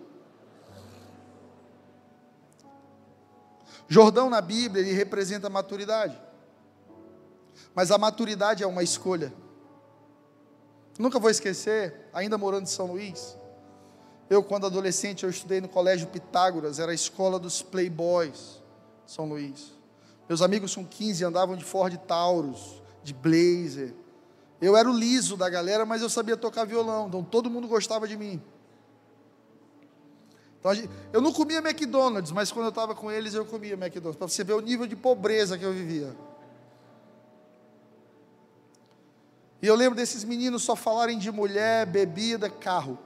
S1: Jordão na Bíblia, ele representa a maturidade. Mas a maturidade é uma escolha. Nunca vou esquecer, ainda morando em São Luís, eu quando adolescente eu estudei no colégio Pitágoras, era a escola dos playboys, São Luís. Meus amigos com 15 andavam de Ford Taurus, de Blazer. Eu era o liso da galera, mas eu sabia tocar violão, então todo mundo gostava de mim. Então, eu não comia McDonald's, mas quando eu estava com eles eu comia McDonald's, para você ver o nível de pobreza que eu vivia. E eu lembro desses meninos só falarem de mulher, bebida, carro.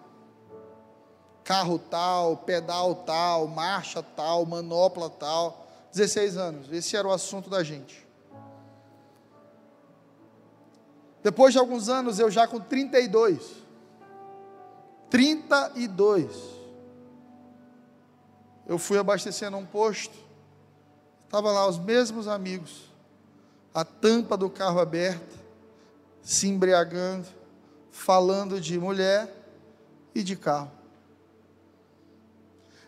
S1: Carro tal, pedal tal, marcha tal, manopla tal. 16 anos, esse era o assunto da gente. Depois de alguns anos, eu já com 32. 32 eu fui abastecendo um posto, estava lá os mesmos amigos, a tampa do carro aberta, se embriagando, falando de mulher e de carro.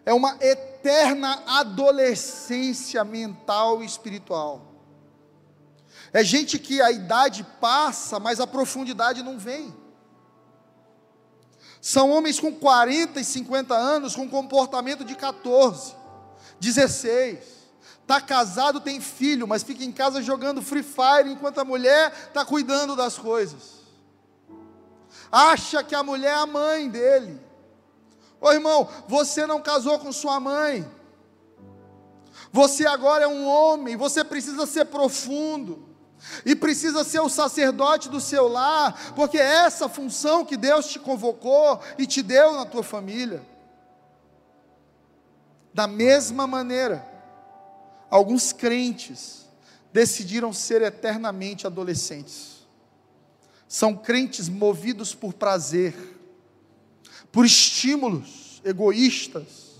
S1: É uma eterna adolescência mental e espiritual. É gente que a idade passa, mas a profundidade não vem. São homens com 40 e 50 anos com comportamento de 14, 16. Está casado, tem filho, mas fica em casa jogando Free Fire enquanto a mulher está cuidando das coisas. Acha que a mulher é a mãe dele. Ô irmão, você não casou com sua mãe. Você agora é um homem, você precisa ser profundo e precisa ser o sacerdote do seu lar, porque é essa função que Deus te convocou e te deu na tua família. Da mesma maneira, alguns crentes decidiram ser eternamente adolescentes. São crentes movidos por prazer, por estímulos egoístas.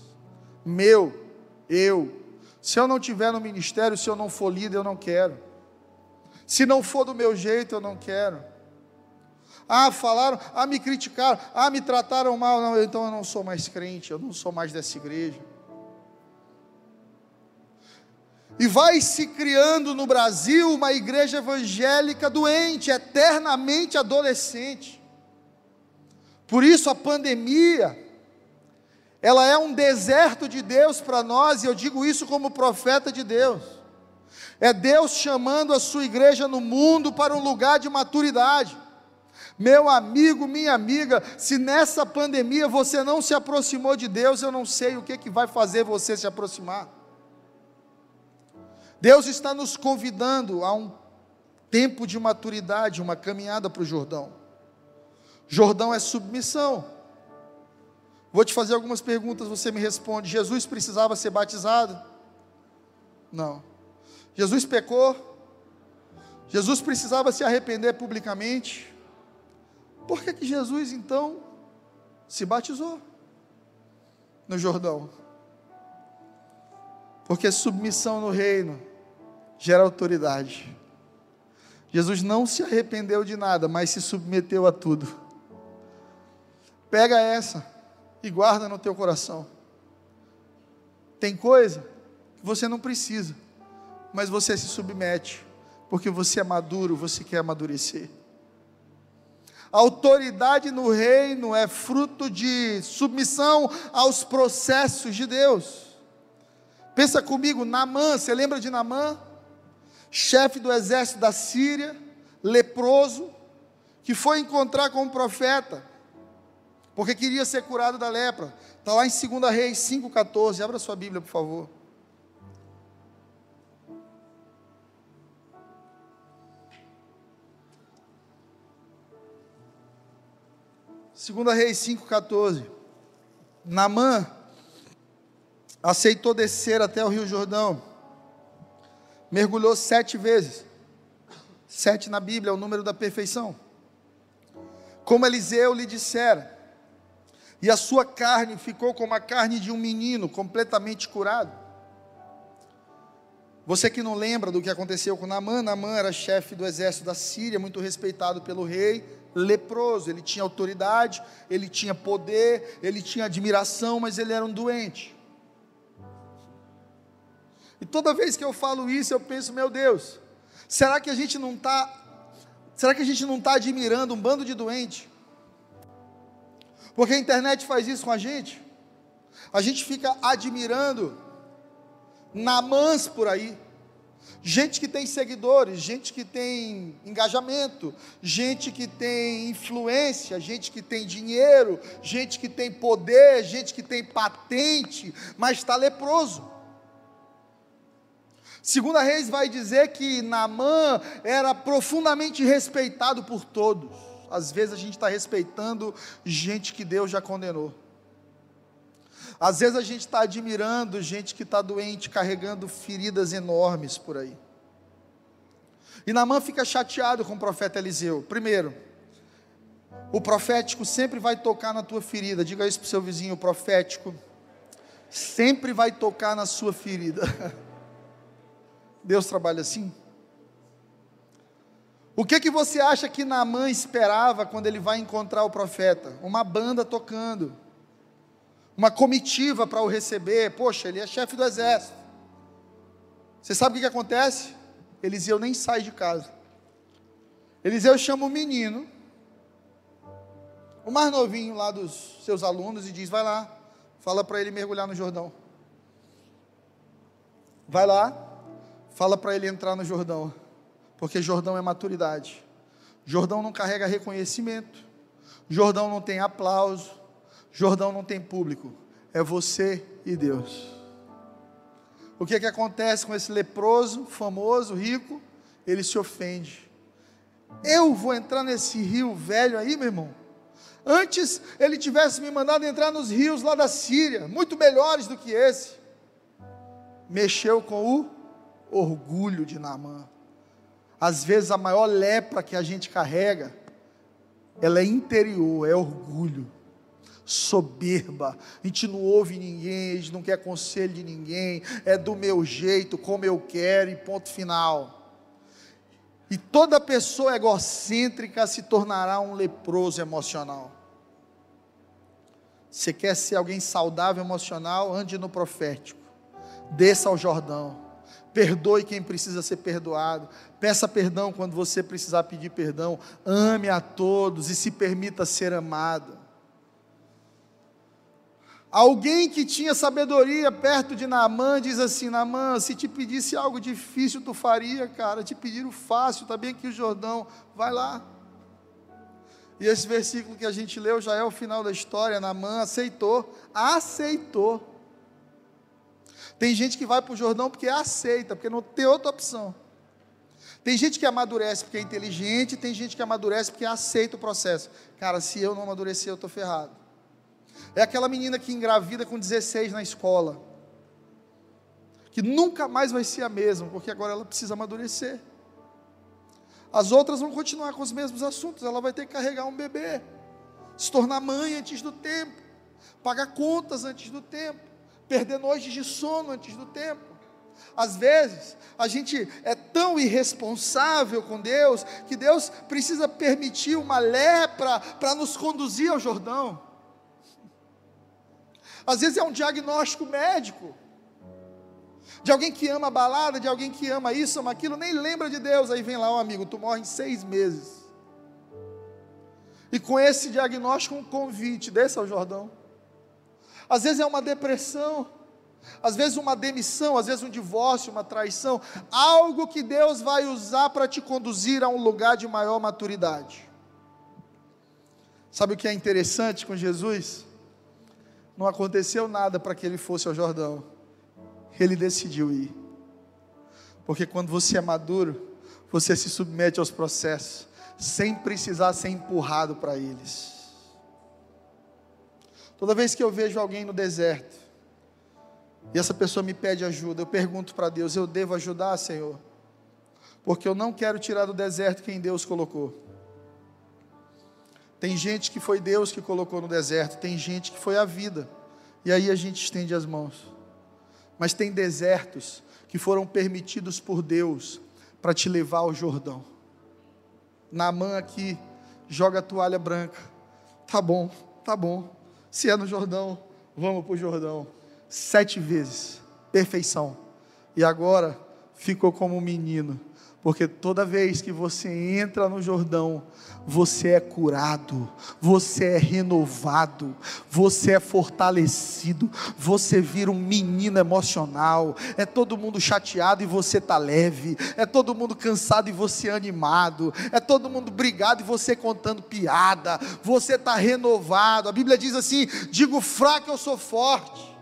S1: Meu, eu. Se eu não tiver no ministério, se eu não for líder, eu não quero. Se não for do meu jeito, eu não quero. Ah, falaram, ah, me criticaram, ah, me trataram mal. Não, então eu não sou mais crente, eu não sou mais dessa igreja. E vai se criando no Brasil uma igreja evangélica doente, eternamente adolescente. Por isso a pandemia, ela é um deserto de Deus para nós, e eu digo isso como profeta de Deus. É Deus chamando a sua igreja no mundo para um lugar de maturidade. Meu amigo, minha amiga, se nessa pandemia você não se aproximou de Deus, eu não sei o que, que vai fazer você se aproximar. Deus está nos convidando a um tempo de maturidade, uma caminhada para o Jordão. Jordão é submissão. Vou te fazer algumas perguntas, você me responde. Jesus precisava ser batizado? Não. Jesus pecou, Jesus precisava se arrepender publicamente. Por que, que Jesus então se batizou no Jordão? Porque submissão no reino gera autoridade. Jesus não se arrependeu de nada, mas se submeteu a tudo. Pega essa e guarda no teu coração. Tem coisa que você não precisa mas você se submete, porque você é maduro, você quer amadurecer. A autoridade no reino é fruto de submissão aos processos de Deus. Pensa comigo, Namã, você lembra de Namã? Chefe do exército da Síria, leproso, que foi encontrar com o profeta, porque queria ser curado da lepra. Está lá em 2 Reis 5,14. Abra sua Bíblia, por favor. Segunda Reis 5,14. Namã aceitou descer até o Rio Jordão. Mergulhou sete vezes. Sete na Bíblia é o número da perfeição. Como Eliseu lhe dissera, e a sua carne ficou como a carne de um menino, completamente curado. Você que não lembra do que aconteceu com Naamã, Naamã era chefe do exército da Síria, muito respeitado pelo rei, leproso, ele tinha autoridade, ele tinha poder, ele tinha admiração, mas ele era um doente. E toda vez que eu falo isso, eu penso, meu Deus, será que a gente não está, será que a gente não está admirando um bando de doente? Porque a internet faz isso com a gente. A gente fica admirando namãs por aí. Gente que tem seguidores, gente que tem engajamento, gente que tem influência, gente que tem dinheiro, gente que tem poder, gente que tem patente, mas está leproso. Segunda Reis vai dizer que Naamã era profundamente respeitado por todos. Às vezes a gente está respeitando gente que Deus já condenou. Às vezes a gente está admirando gente que está doente, carregando feridas enormes por aí. E Naamã fica chateado com o profeta Eliseu. Primeiro, o profético sempre vai tocar na tua ferida. Diga isso para o seu vizinho: o profético sempre vai tocar na sua ferida. Deus trabalha assim? O que que você acha que Naamã esperava quando ele vai encontrar o profeta? Uma banda tocando, uma comitiva para o receber. Poxa, ele é chefe do exército. Você sabe o que, que acontece? Eliseu nem sai de casa. Eliseu chama o menino, o mais novinho lá dos seus alunos, e diz: Vai lá, fala para ele mergulhar no Jordão. Vai lá, Fala para ele entrar no Jordão, porque Jordão é maturidade. Jordão não carrega reconhecimento. Jordão não tem aplauso. Jordão não tem público. É você e Deus. O que, é que acontece com esse leproso, famoso, rico? Ele se ofende. Eu vou entrar nesse rio velho aí, meu irmão. Antes ele tivesse me mandado entrar nos rios lá da Síria, muito melhores do que esse. Mexeu com o orgulho de Naamã. Às vezes a maior lepra que a gente carrega, ela é interior, é orgulho, soberba. A gente não ouve ninguém, a gente não quer conselho de ninguém, é do meu jeito, como eu quero e ponto final. E toda pessoa egocêntrica se tornará um leproso emocional. Você quer ser alguém saudável emocional? Ande no profético. Desça ao Jordão perdoe quem precisa ser perdoado, peça perdão quando você precisar pedir perdão, ame a todos e se permita ser amado. Alguém que tinha sabedoria perto de Naamã diz assim: Naamã, se te pedisse algo difícil, tu faria, cara. Te pediram fácil, está bem aqui o Jordão, vai lá. E esse versículo que a gente leu já é o final da história. Naamã aceitou, aceitou. Tem gente que vai para o Jordão porque aceita, porque não tem outra opção. Tem gente que amadurece porque é inteligente, tem gente que amadurece porque aceita o processo. Cara, se eu não amadurecer, eu estou ferrado. É aquela menina que engravida com 16 na escola, que nunca mais vai ser a mesma, porque agora ela precisa amadurecer. As outras vão continuar com os mesmos assuntos, ela vai ter que carregar um bebê, se tornar mãe antes do tempo, pagar contas antes do tempo perder noites de sono antes do tempo. Às vezes, a gente é tão irresponsável com Deus que Deus precisa permitir uma lepra para nos conduzir ao Jordão. Às vezes é um diagnóstico médico, de alguém que ama balada, de alguém que ama isso, ama aquilo, nem lembra de Deus. Aí vem lá, um amigo, tu morre em seis meses. E com esse diagnóstico, um convite, desça ao Jordão às vezes é uma depressão, às vezes uma demissão, às vezes um divórcio, uma traição, algo que Deus vai usar para te conduzir a um lugar de maior maturidade. Sabe o que é interessante com Jesus? Não aconteceu nada para que ele fosse ao Jordão, ele decidiu ir. Porque quando você é maduro, você se submete aos processos, sem precisar ser empurrado para eles. Toda vez que eu vejo alguém no deserto, e essa pessoa me pede ajuda, eu pergunto para Deus: eu devo ajudar, Senhor? porque eu não quero tirar do deserto quem Deus colocou. Tem gente que foi Deus que colocou no deserto, tem gente que foi a vida, e aí a gente estende as mãos. Mas tem desertos que foram permitidos por Deus para te levar ao Jordão. mão aqui, joga a toalha branca. Tá bom, tá bom. Se é no Jordão, vamos para o Jordão. Sete vezes, perfeição. E agora ficou como um menino porque toda vez que você entra no Jordão, você é curado, você é renovado, você é fortalecido, você vira um menino emocional. É todo mundo chateado e você tá leve, é todo mundo cansado e você é animado, é todo mundo brigado e você contando piada. Você tá renovado. A Bíblia diz assim: digo fraco, eu sou forte.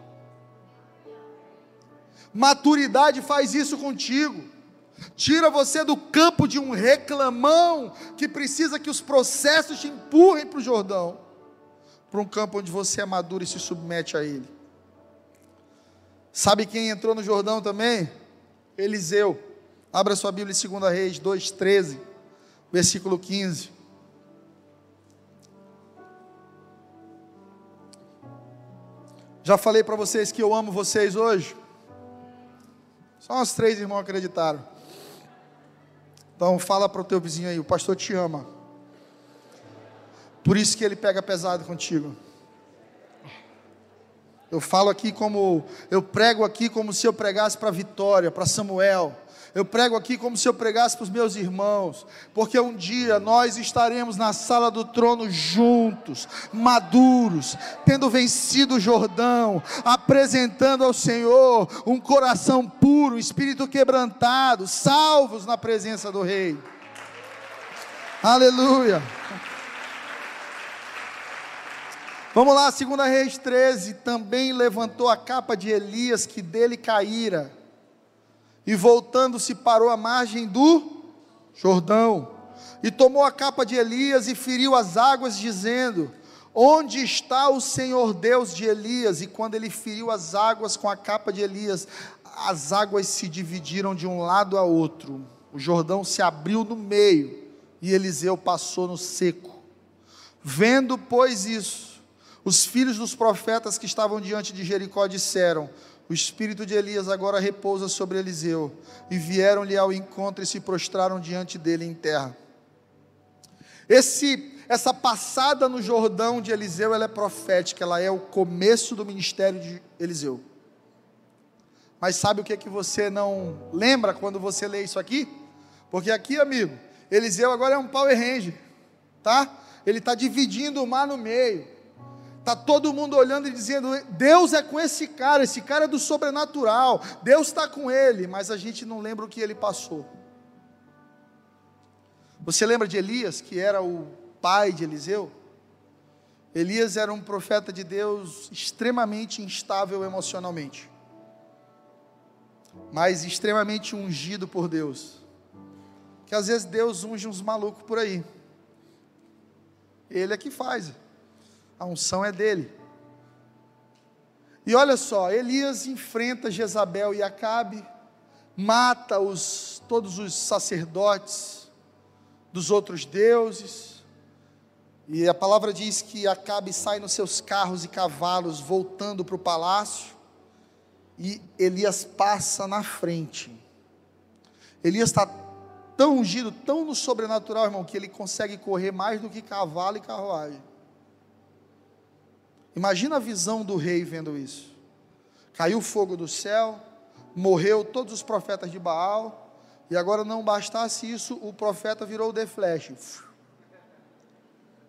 S1: Maturidade faz isso contigo tira você do campo de um reclamão que precisa que os processos te empurrem para o Jordão, para um campo onde você é maduro e se submete a Ele. Sabe quem entrou no Jordão também? Eliseu. Abra sua Bíblia em 2 Reis 2,13, versículo 15. Já falei para vocês que eu amo vocês hoje. Só uns três irmãos acreditaram. Então fala para o teu vizinho aí, o pastor te ama. Por isso que ele pega pesado contigo. Eu falo aqui como eu prego aqui como se eu pregasse para Vitória, para Samuel. Eu prego aqui como se eu pregasse para os meus irmãos, porque um dia nós estaremos na sala do trono juntos, maduros, tendo vencido o Jordão, apresentando ao Senhor um coração puro, um espírito quebrantado, salvos na presença do Rei. Aleluia. Vamos lá, 2 Reis 13. Também levantou a capa de Elias que dele caíra e voltando-se parou à margem do Jordão, e tomou a capa de Elias e feriu as águas, dizendo: Onde está o Senhor Deus de Elias? E quando ele feriu as águas com a capa de Elias, as águas se dividiram de um lado a outro, o Jordão se abriu no meio, e Eliseu passou no seco. Vendo, pois, isso, os filhos dos profetas que estavam diante de Jericó disseram: o espírito de Elias agora repousa sobre Eliseu. E vieram-lhe ao encontro e se prostraram diante dele em terra. Esse, essa passada no Jordão de Eliseu, ela é profética, ela é o começo do ministério de Eliseu. Mas sabe o que é que você não lembra quando você lê isso aqui? Porque aqui, amigo, Eliseu agora é um power ranger, tá? Ele está dividindo o mar no meio. Está todo mundo olhando e dizendo: Deus é com esse cara, esse cara é do sobrenatural, Deus está com ele, mas a gente não lembra o que ele passou. Você lembra de Elias, que era o pai de Eliseu? Elias era um profeta de Deus extremamente instável emocionalmente, mas extremamente ungido por Deus. Que às vezes Deus unge uns malucos por aí. Ele é que faz. A unção é dele. E olha só, Elias enfrenta Jezabel e Acabe, mata os, todos os sacerdotes dos outros deuses, e a palavra diz que Acabe sai nos seus carros e cavalos voltando para o palácio, e Elias passa na frente. Elias está tão ungido, tão no sobrenatural, irmão, que ele consegue correr mais do que cavalo e carruagem. Imagina a visão do rei vendo isso. Caiu fogo do céu, morreu todos os profetas de Baal, e agora não bastasse isso, o profeta virou The Flash.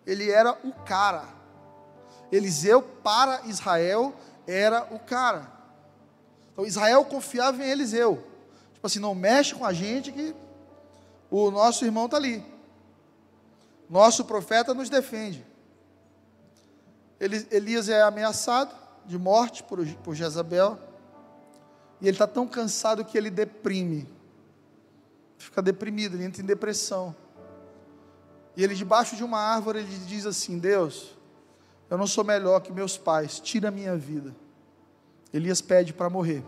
S1: Ele era o cara. Eliseu para Israel era o cara. Então Israel confiava em Eliseu. Tipo assim, não mexe com a gente que o nosso irmão está ali. Nosso profeta nos defende. Elias é ameaçado de morte por, por Jezabel. E ele está tão cansado que ele deprime. Fica deprimido, ele entra em depressão. E ele, debaixo de uma árvore, ele diz assim: Deus, eu não sou melhor que meus pais, tira a minha vida. Elias pede para morrer.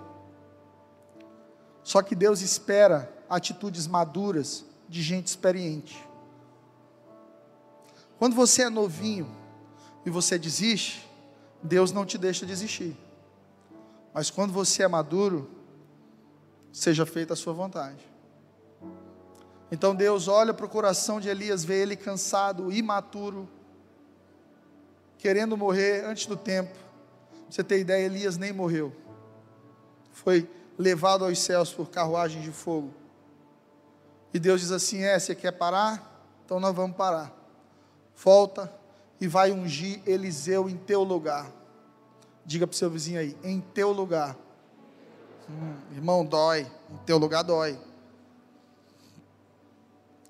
S1: Só que Deus espera atitudes maduras de gente experiente. Quando você é novinho e você desiste, Deus não te deixa desistir. Mas quando você é maduro, seja feita a sua vontade. Então Deus olha para o coração de Elias, vê ele cansado, imaturo, querendo morrer antes do tempo. Você ter ideia, Elias nem morreu. Foi levado aos céus por carruagem de fogo. E Deus diz assim: É, você quer parar? Então nós vamos parar. Volta e vai ungir Eliseu em teu lugar. Diga para o seu vizinho aí: em teu lugar. Hum, irmão, dói. Em teu lugar dói.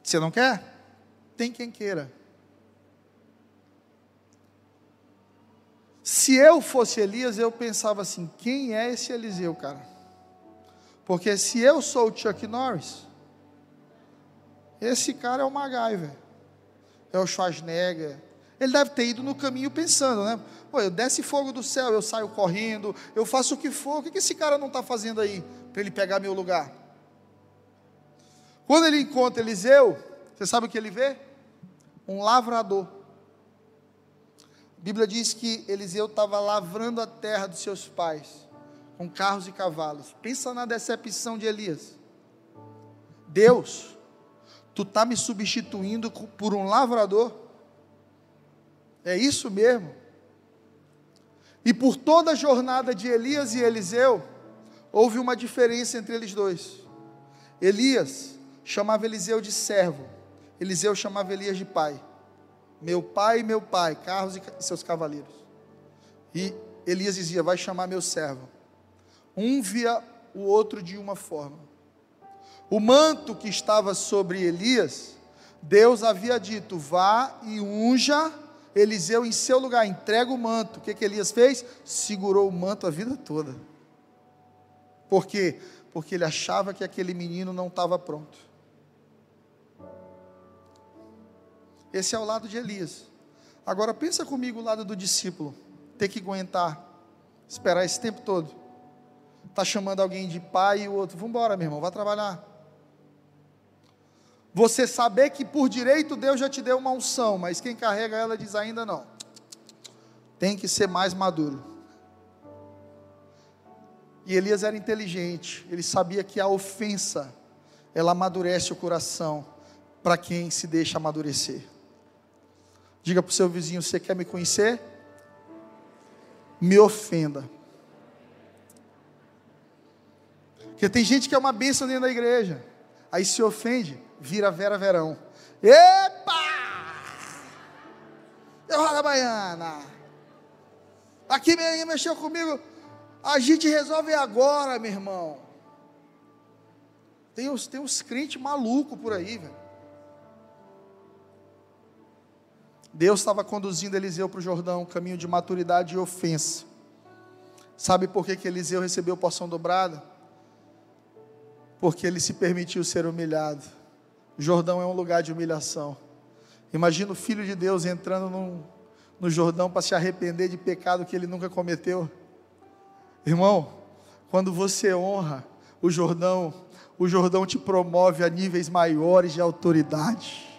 S1: Você não quer? Tem quem queira. Se eu fosse Elias, eu pensava assim: quem é esse Eliseu, cara? Porque se eu sou o Chuck Norris, esse cara é o MacGyver, é o Schwarzenegger. Ele deve ter ido no caminho pensando, né? Pô, eu desce fogo do céu, eu saio correndo, eu faço o que for. O que esse cara não está fazendo aí para ele pegar meu lugar? Quando ele encontra Eliseu, você sabe o que ele vê? Um lavrador. A Bíblia diz que Eliseu estava lavrando a terra dos seus pais, com carros e cavalos. Pensa na decepção de Elias. Deus, tu está me substituindo por um lavrador? É isso mesmo? E por toda a jornada de Elias e Eliseu, houve uma diferença entre eles dois. Elias chamava Eliseu de servo, Eliseu chamava Elias de pai. Meu pai, meu pai, carros e seus cavaleiros. E Elias dizia: Vai chamar meu servo. Um via o outro de uma forma. O manto que estava sobre Elias, Deus havia dito: Vá e unja Eliseu em seu lugar, entrega o manto. O que, que Elias fez? Segurou o manto a vida toda. Por quê? Porque ele achava que aquele menino não estava pronto. Esse é o lado de Elias. Agora pensa comigo o lado do discípulo. Ter que aguentar, esperar esse tempo todo. Está chamando alguém de pai e o outro, vamos embora, meu irmão, vai trabalhar. Você saber que por direito Deus já te deu uma unção, mas quem carrega ela diz ainda não. Tem que ser mais maduro. E Elias era inteligente, ele sabia que a ofensa, ela amadurece o coração para quem se deixa amadurecer. Diga para o seu vizinho: você quer me conhecer? Me ofenda. Porque tem gente que é uma bênção dentro da igreja, aí se ofende vira Vera Verão. Epa! Eu roda baiana. Aqui ninguém mexeu comigo. A gente resolve agora, meu irmão. Tem uns, tem uns crentes malucos por aí, velho. Deus estava conduzindo Eliseu para o Jordão, caminho de maturidade e ofensa. Sabe por que, que Eliseu recebeu porção dobrada? Porque ele se permitiu ser humilhado. Jordão é um lugar de humilhação. Imagina o filho de Deus entrando num, no Jordão para se arrepender de pecado que ele nunca cometeu. Irmão, quando você honra o Jordão, o Jordão te promove a níveis maiores de autoridade.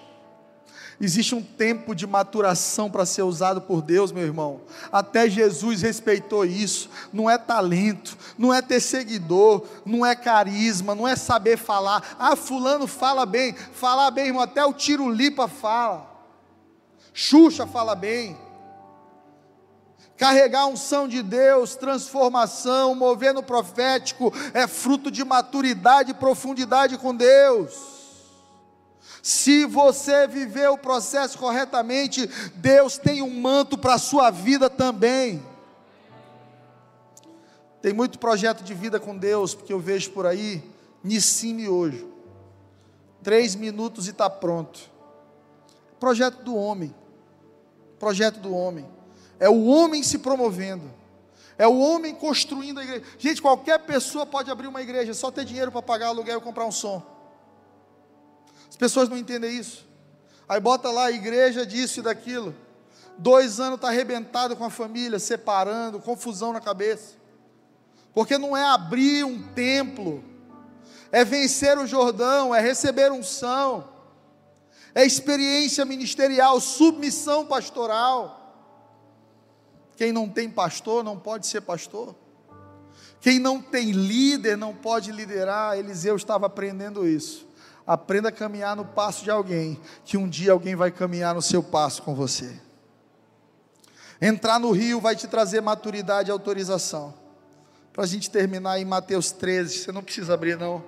S1: Existe um tempo de maturação para ser usado por Deus, meu irmão. Até Jesus respeitou isso. Não é talento, não é ter seguidor, não é carisma, não é saber falar. Ah, fulano fala bem, falar bem, irmão, até o Tiro Lipa fala. Xuxa fala bem. Carregar a unção de Deus, transformação, mover no profético, é fruto de maturidade e profundidade com Deus. Se você viver o processo corretamente, Deus tem um manto para a sua vida também. Tem muito projeto de vida com Deus, porque eu vejo por aí, Nissime hoje. Três minutos e está pronto. Projeto do homem. Projeto do homem. É o homem se promovendo. É o homem construindo a igreja. Gente, qualquer pessoa pode abrir uma igreja, só ter dinheiro para pagar aluguel e comprar um som. As pessoas não entendem isso. Aí bota lá a igreja disso e daquilo. Dois anos está arrebentado com a família, separando, confusão na cabeça. Porque não é abrir um templo, é vencer o Jordão, é receber unção, é experiência ministerial, submissão pastoral. Quem não tem pastor não pode ser pastor. Quem não tem líder não pode liderar. Eliseu estava aprendendo isso. Aprenda a caminhar no passo de alguém, que um dia alguém vai caminhar no seu passo com você. Entrar no rio vai te trazer maturidade e autorização. Para a gente terminar em Mateus 13, você não precisa abrir, não.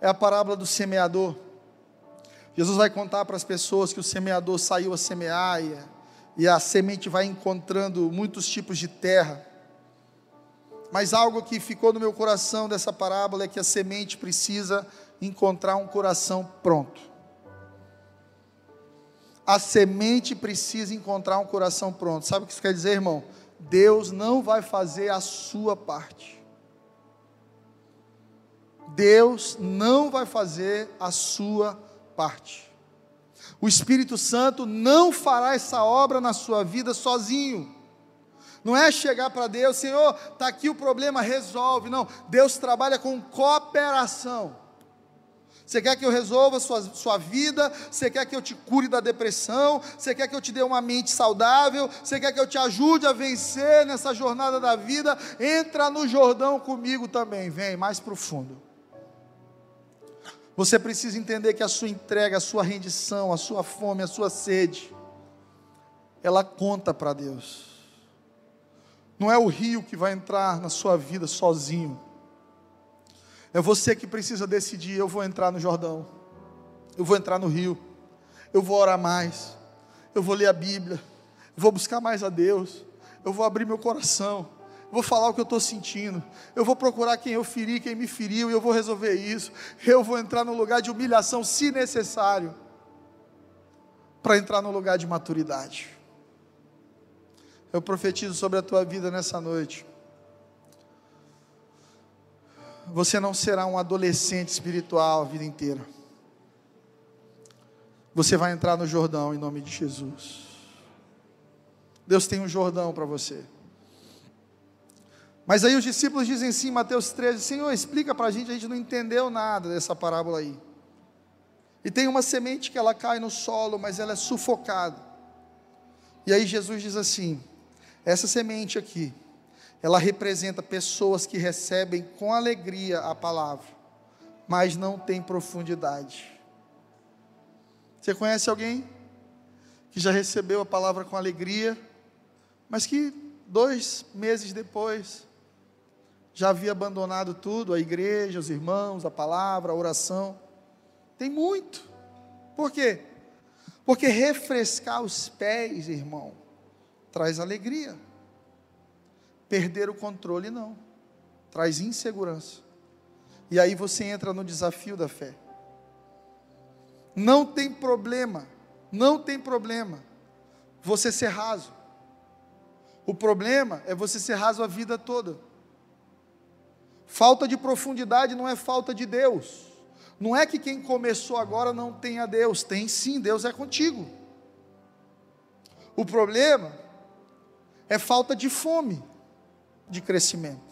S1: É a parábola do semeador. Jesus vai contar para as pessoas que o semeador saiu a semear e, e a semente vai encontrando muitos tipos de terra. Mas algo que ficou no meu coração dessa parábola é que a semente precisa encontrar um coração pronto. A semente precisa encontrar um coração pronto. Sabe o que isso quer dizer, irmão? Deus não vai fazer a sua parte. Deus não vai fazer a sua parte. O Espírito Santo não fará essa obra na sua vida sozinho. Não é chegar para Deus, Senhor, está aqui o problema, resolve. Não, Deus trabalha com cooperação. Você quer que eu resolva sua, sua vida? Você quer que eu te cure da depressão? Você quer que eu te dê uma mente saudável? Você quer que eu te ajude a vencer nessa jornada da vida? Entra no Jordão comigo também, vem mais profundo. Você precisa entender que a sua entrega, a sua rendição, a sua fome, a sua sede, ela conta para Deus. Não é o rio que vai entrar na sua vida sozinho. É você que precisa decidir: eu vou entrar no Jordão, eu vou entrar no rio, eu vou orar mais, eu vou ler a Bíblia, eu vou buscar mais a Deus, eu vou abrir meu coração, vou falar o que eu estou sentindo, eu vou procurar quem eu feri, quem me feriu, e eu vou resolver isso. Eu vou entrar no lugar de humilhação, se necessário, para entrar no lugar de maturidade. Eu profetizo sobre a tua vida nessa noite. Você não será um adolescente espiritual a vida inteira. Você vai entrar no Jordão em nome de Jesus. Deus tem um Jordão para você. Mas aí os discípulos dizem sim, Mateus 13, Senhor, explica para a gente, a gente não entendeu nada dessa parábola aí. E tem uma semente que ela cai no solo, mas ela é sufocada. E aí Jesus diz assim: essa semente aqui, ela representa pessoas que recebem com alegria a palavra, mas não tem profundidade. Você conhece alguém que já recebeu a palavra com alegria, mas que dois meses depois já havia abandonado tudo, a igreja, os irmãos, a palavra, a oração. Tem muito. Por quê? Porque refrescar os pés, irmão, traz alegria. Perder o controle, não. Traz insegurança. E aí você entra no desafio da fé. Não tem problema, não tem problema você ser raso. O problema é você ser raso a vida toda. Falta de profundidade não é falta de Deus. Não é que quem começou agora não tenha Deus, tem sim, Deus é contigo. O problema é falta de fome de crescimento.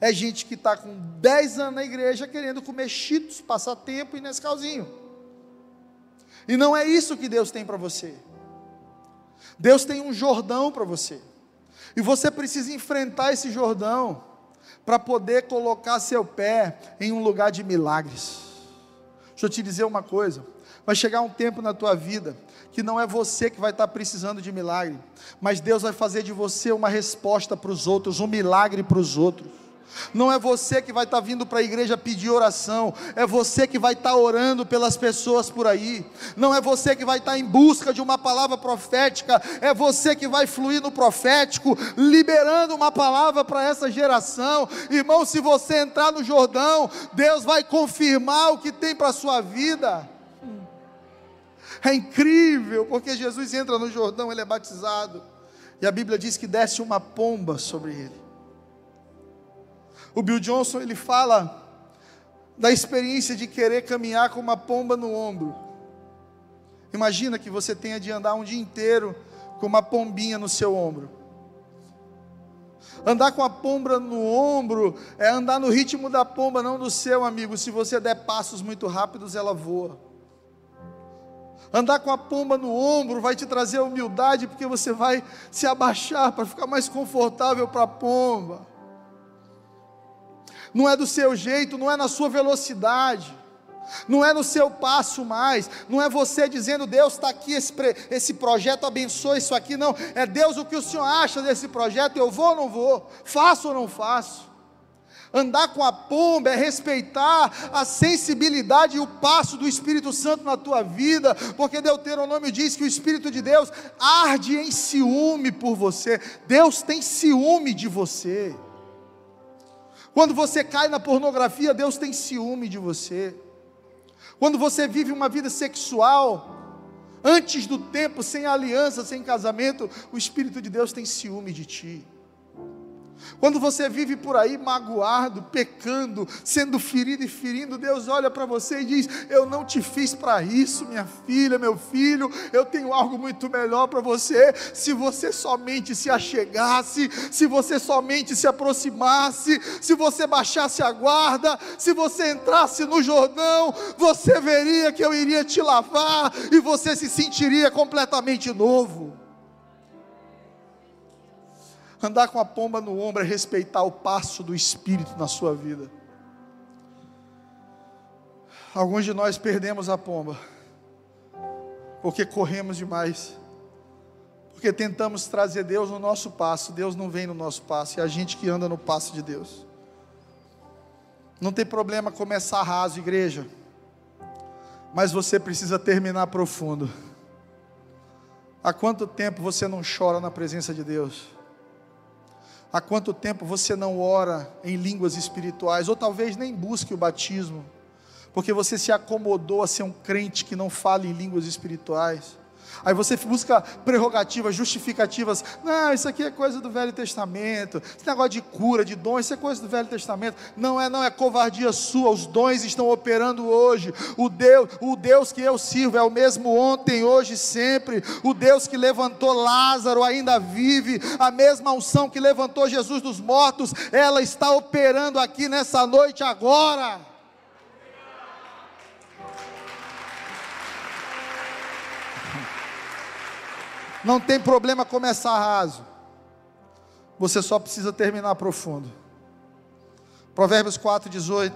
S1: É gente que está com 10 anos na igreja querendo comer cheetos, passar tempo e Nescauzinho. E não é isso que Deus tem para você. Deus tem um Jordão para você. E você precisa enfrentar esse Jordão para poder colocar seu pé em um lugar de milagres. Deixa eu te dizer uma coisa: vai chegar um tempo na tua vida que não é você que vai estar precisando de milagre, mas Deus vai fazer de você uma resposta para os outros, um milagre para os outros. Não é você que vai estar vindo para a igreja pedir oração, é você que vai estar orando pelas pessoas por aí. Não é você que vai estar em busca de uma palavra profética, é você que vai fluir no profético, liberando uma palavra para essa geração. Irmão, se você entrar no Jordão, Deus vai confirmar o que tem para a sua vida. É incrível, porque Jesus entra no Jordão, ele é batizado, e a Bíblia diz que desce uma pomba sobre ele. O Bill Johnson ele fala da experiência de querer caminhar com uma pomba no ombro. Imagina que você tenha de andar um dia inteiro com uma pombinha no seu ombro. Andar com a pomba no ombro é andar no ritmo da pomba, não do seu amigo. Se você der passos muito rápidos, ela voa. Andar com a pomba no ombro vai te trazer humildade, porque você vai se abaixar para ficar mais confortável para a pomba. Não é do seu jeito, não é na sua velocidade não é no seu passo mais, não é você dizendo, Deus está aqui, esse, esse projeto abençoa isso aqui, não, é Deus o que o Senhor acha desse projeto, eu vou ou não vou, faço ou não faço. Andar com a pomba é respeitar a sensibilidade e o passo do Espírito Santo na tua vida, porque Deuteronômio diz que o Espírito de Deus arde em ciúme por você, Deus tem ciúme de você. Quando você cai na pornografia, Deus tem ciúme de você. Quando você vive uma vida sexual, antes do tempo, sem aliança, sem casamento, o Espírito de Deus tem ciúme de ti. Quando você vive por aí magoado, pecando, sendo ferido e ferindo, Deus olha para você e diz: Eu não te fiz para isso, minha filha, meu filho, eu tenho algo muito melhor para você. Se você somente se achegasse, se você somente se aproximasse, se você baixasse a guarda, se você entrasse no Jordão, você veria que eu iria te lavar e você se sentiria completamente novo. Andar com a pomba no ombro é respeitar o passo do Espírito na sua vida. Alguns de nós perdemos a pomba, porque corremos demais, porque tentamos trazer Deus no nosso passo, Deus não vem no nosso passo, é a gente que anda no passo de Deus. Não tem problema começar raso, igreja, mas você precisa terminar profundo. Há quanto tempo você não chora na presença de Deus? Há quanto tempo você não ora em línguas espirituais, ou talvez nem busque o batismo, porque você se acomodou a ser um crente que não fala em línguas espirituais? Aí você busca prerrogativas, justificativas. Não, isso aqui é coisa do Velho Testamento. Esse negócio de cura, de dons, isso é coisa do Velho Testamento. Não é, não é covardia sua. Os dons estão operando hoje. O Deus, o Deus que eu sirvo é o mesmo ontem, hoje, sempre. O Deus que levantou Lázaro ainda vive. A mesma unção que levantou Jesus dos mortos, ela está operando aqui nessa noite agora. Não tem problema começar raso. Você só precisa terminar profundo. Provérbios 4:18.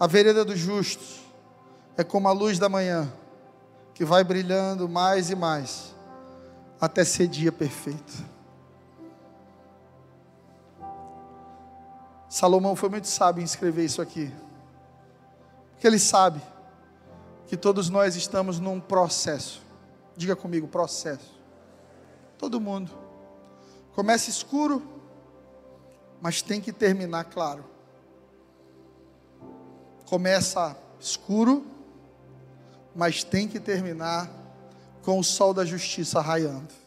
S1: A vereda dos justos é como a luz da manhã, que vai brilhando mais e mais até ser dia perfeito. Salomão foi muito sábio em escrever isso aqui. Porque ele sabe que todos nós estamos num processo. Diga comigo, processo. Todo mundo. Começa escuro, mas tem que terminar claro. Começa escuro, mas tem que terminar com o sol da justiça raiando.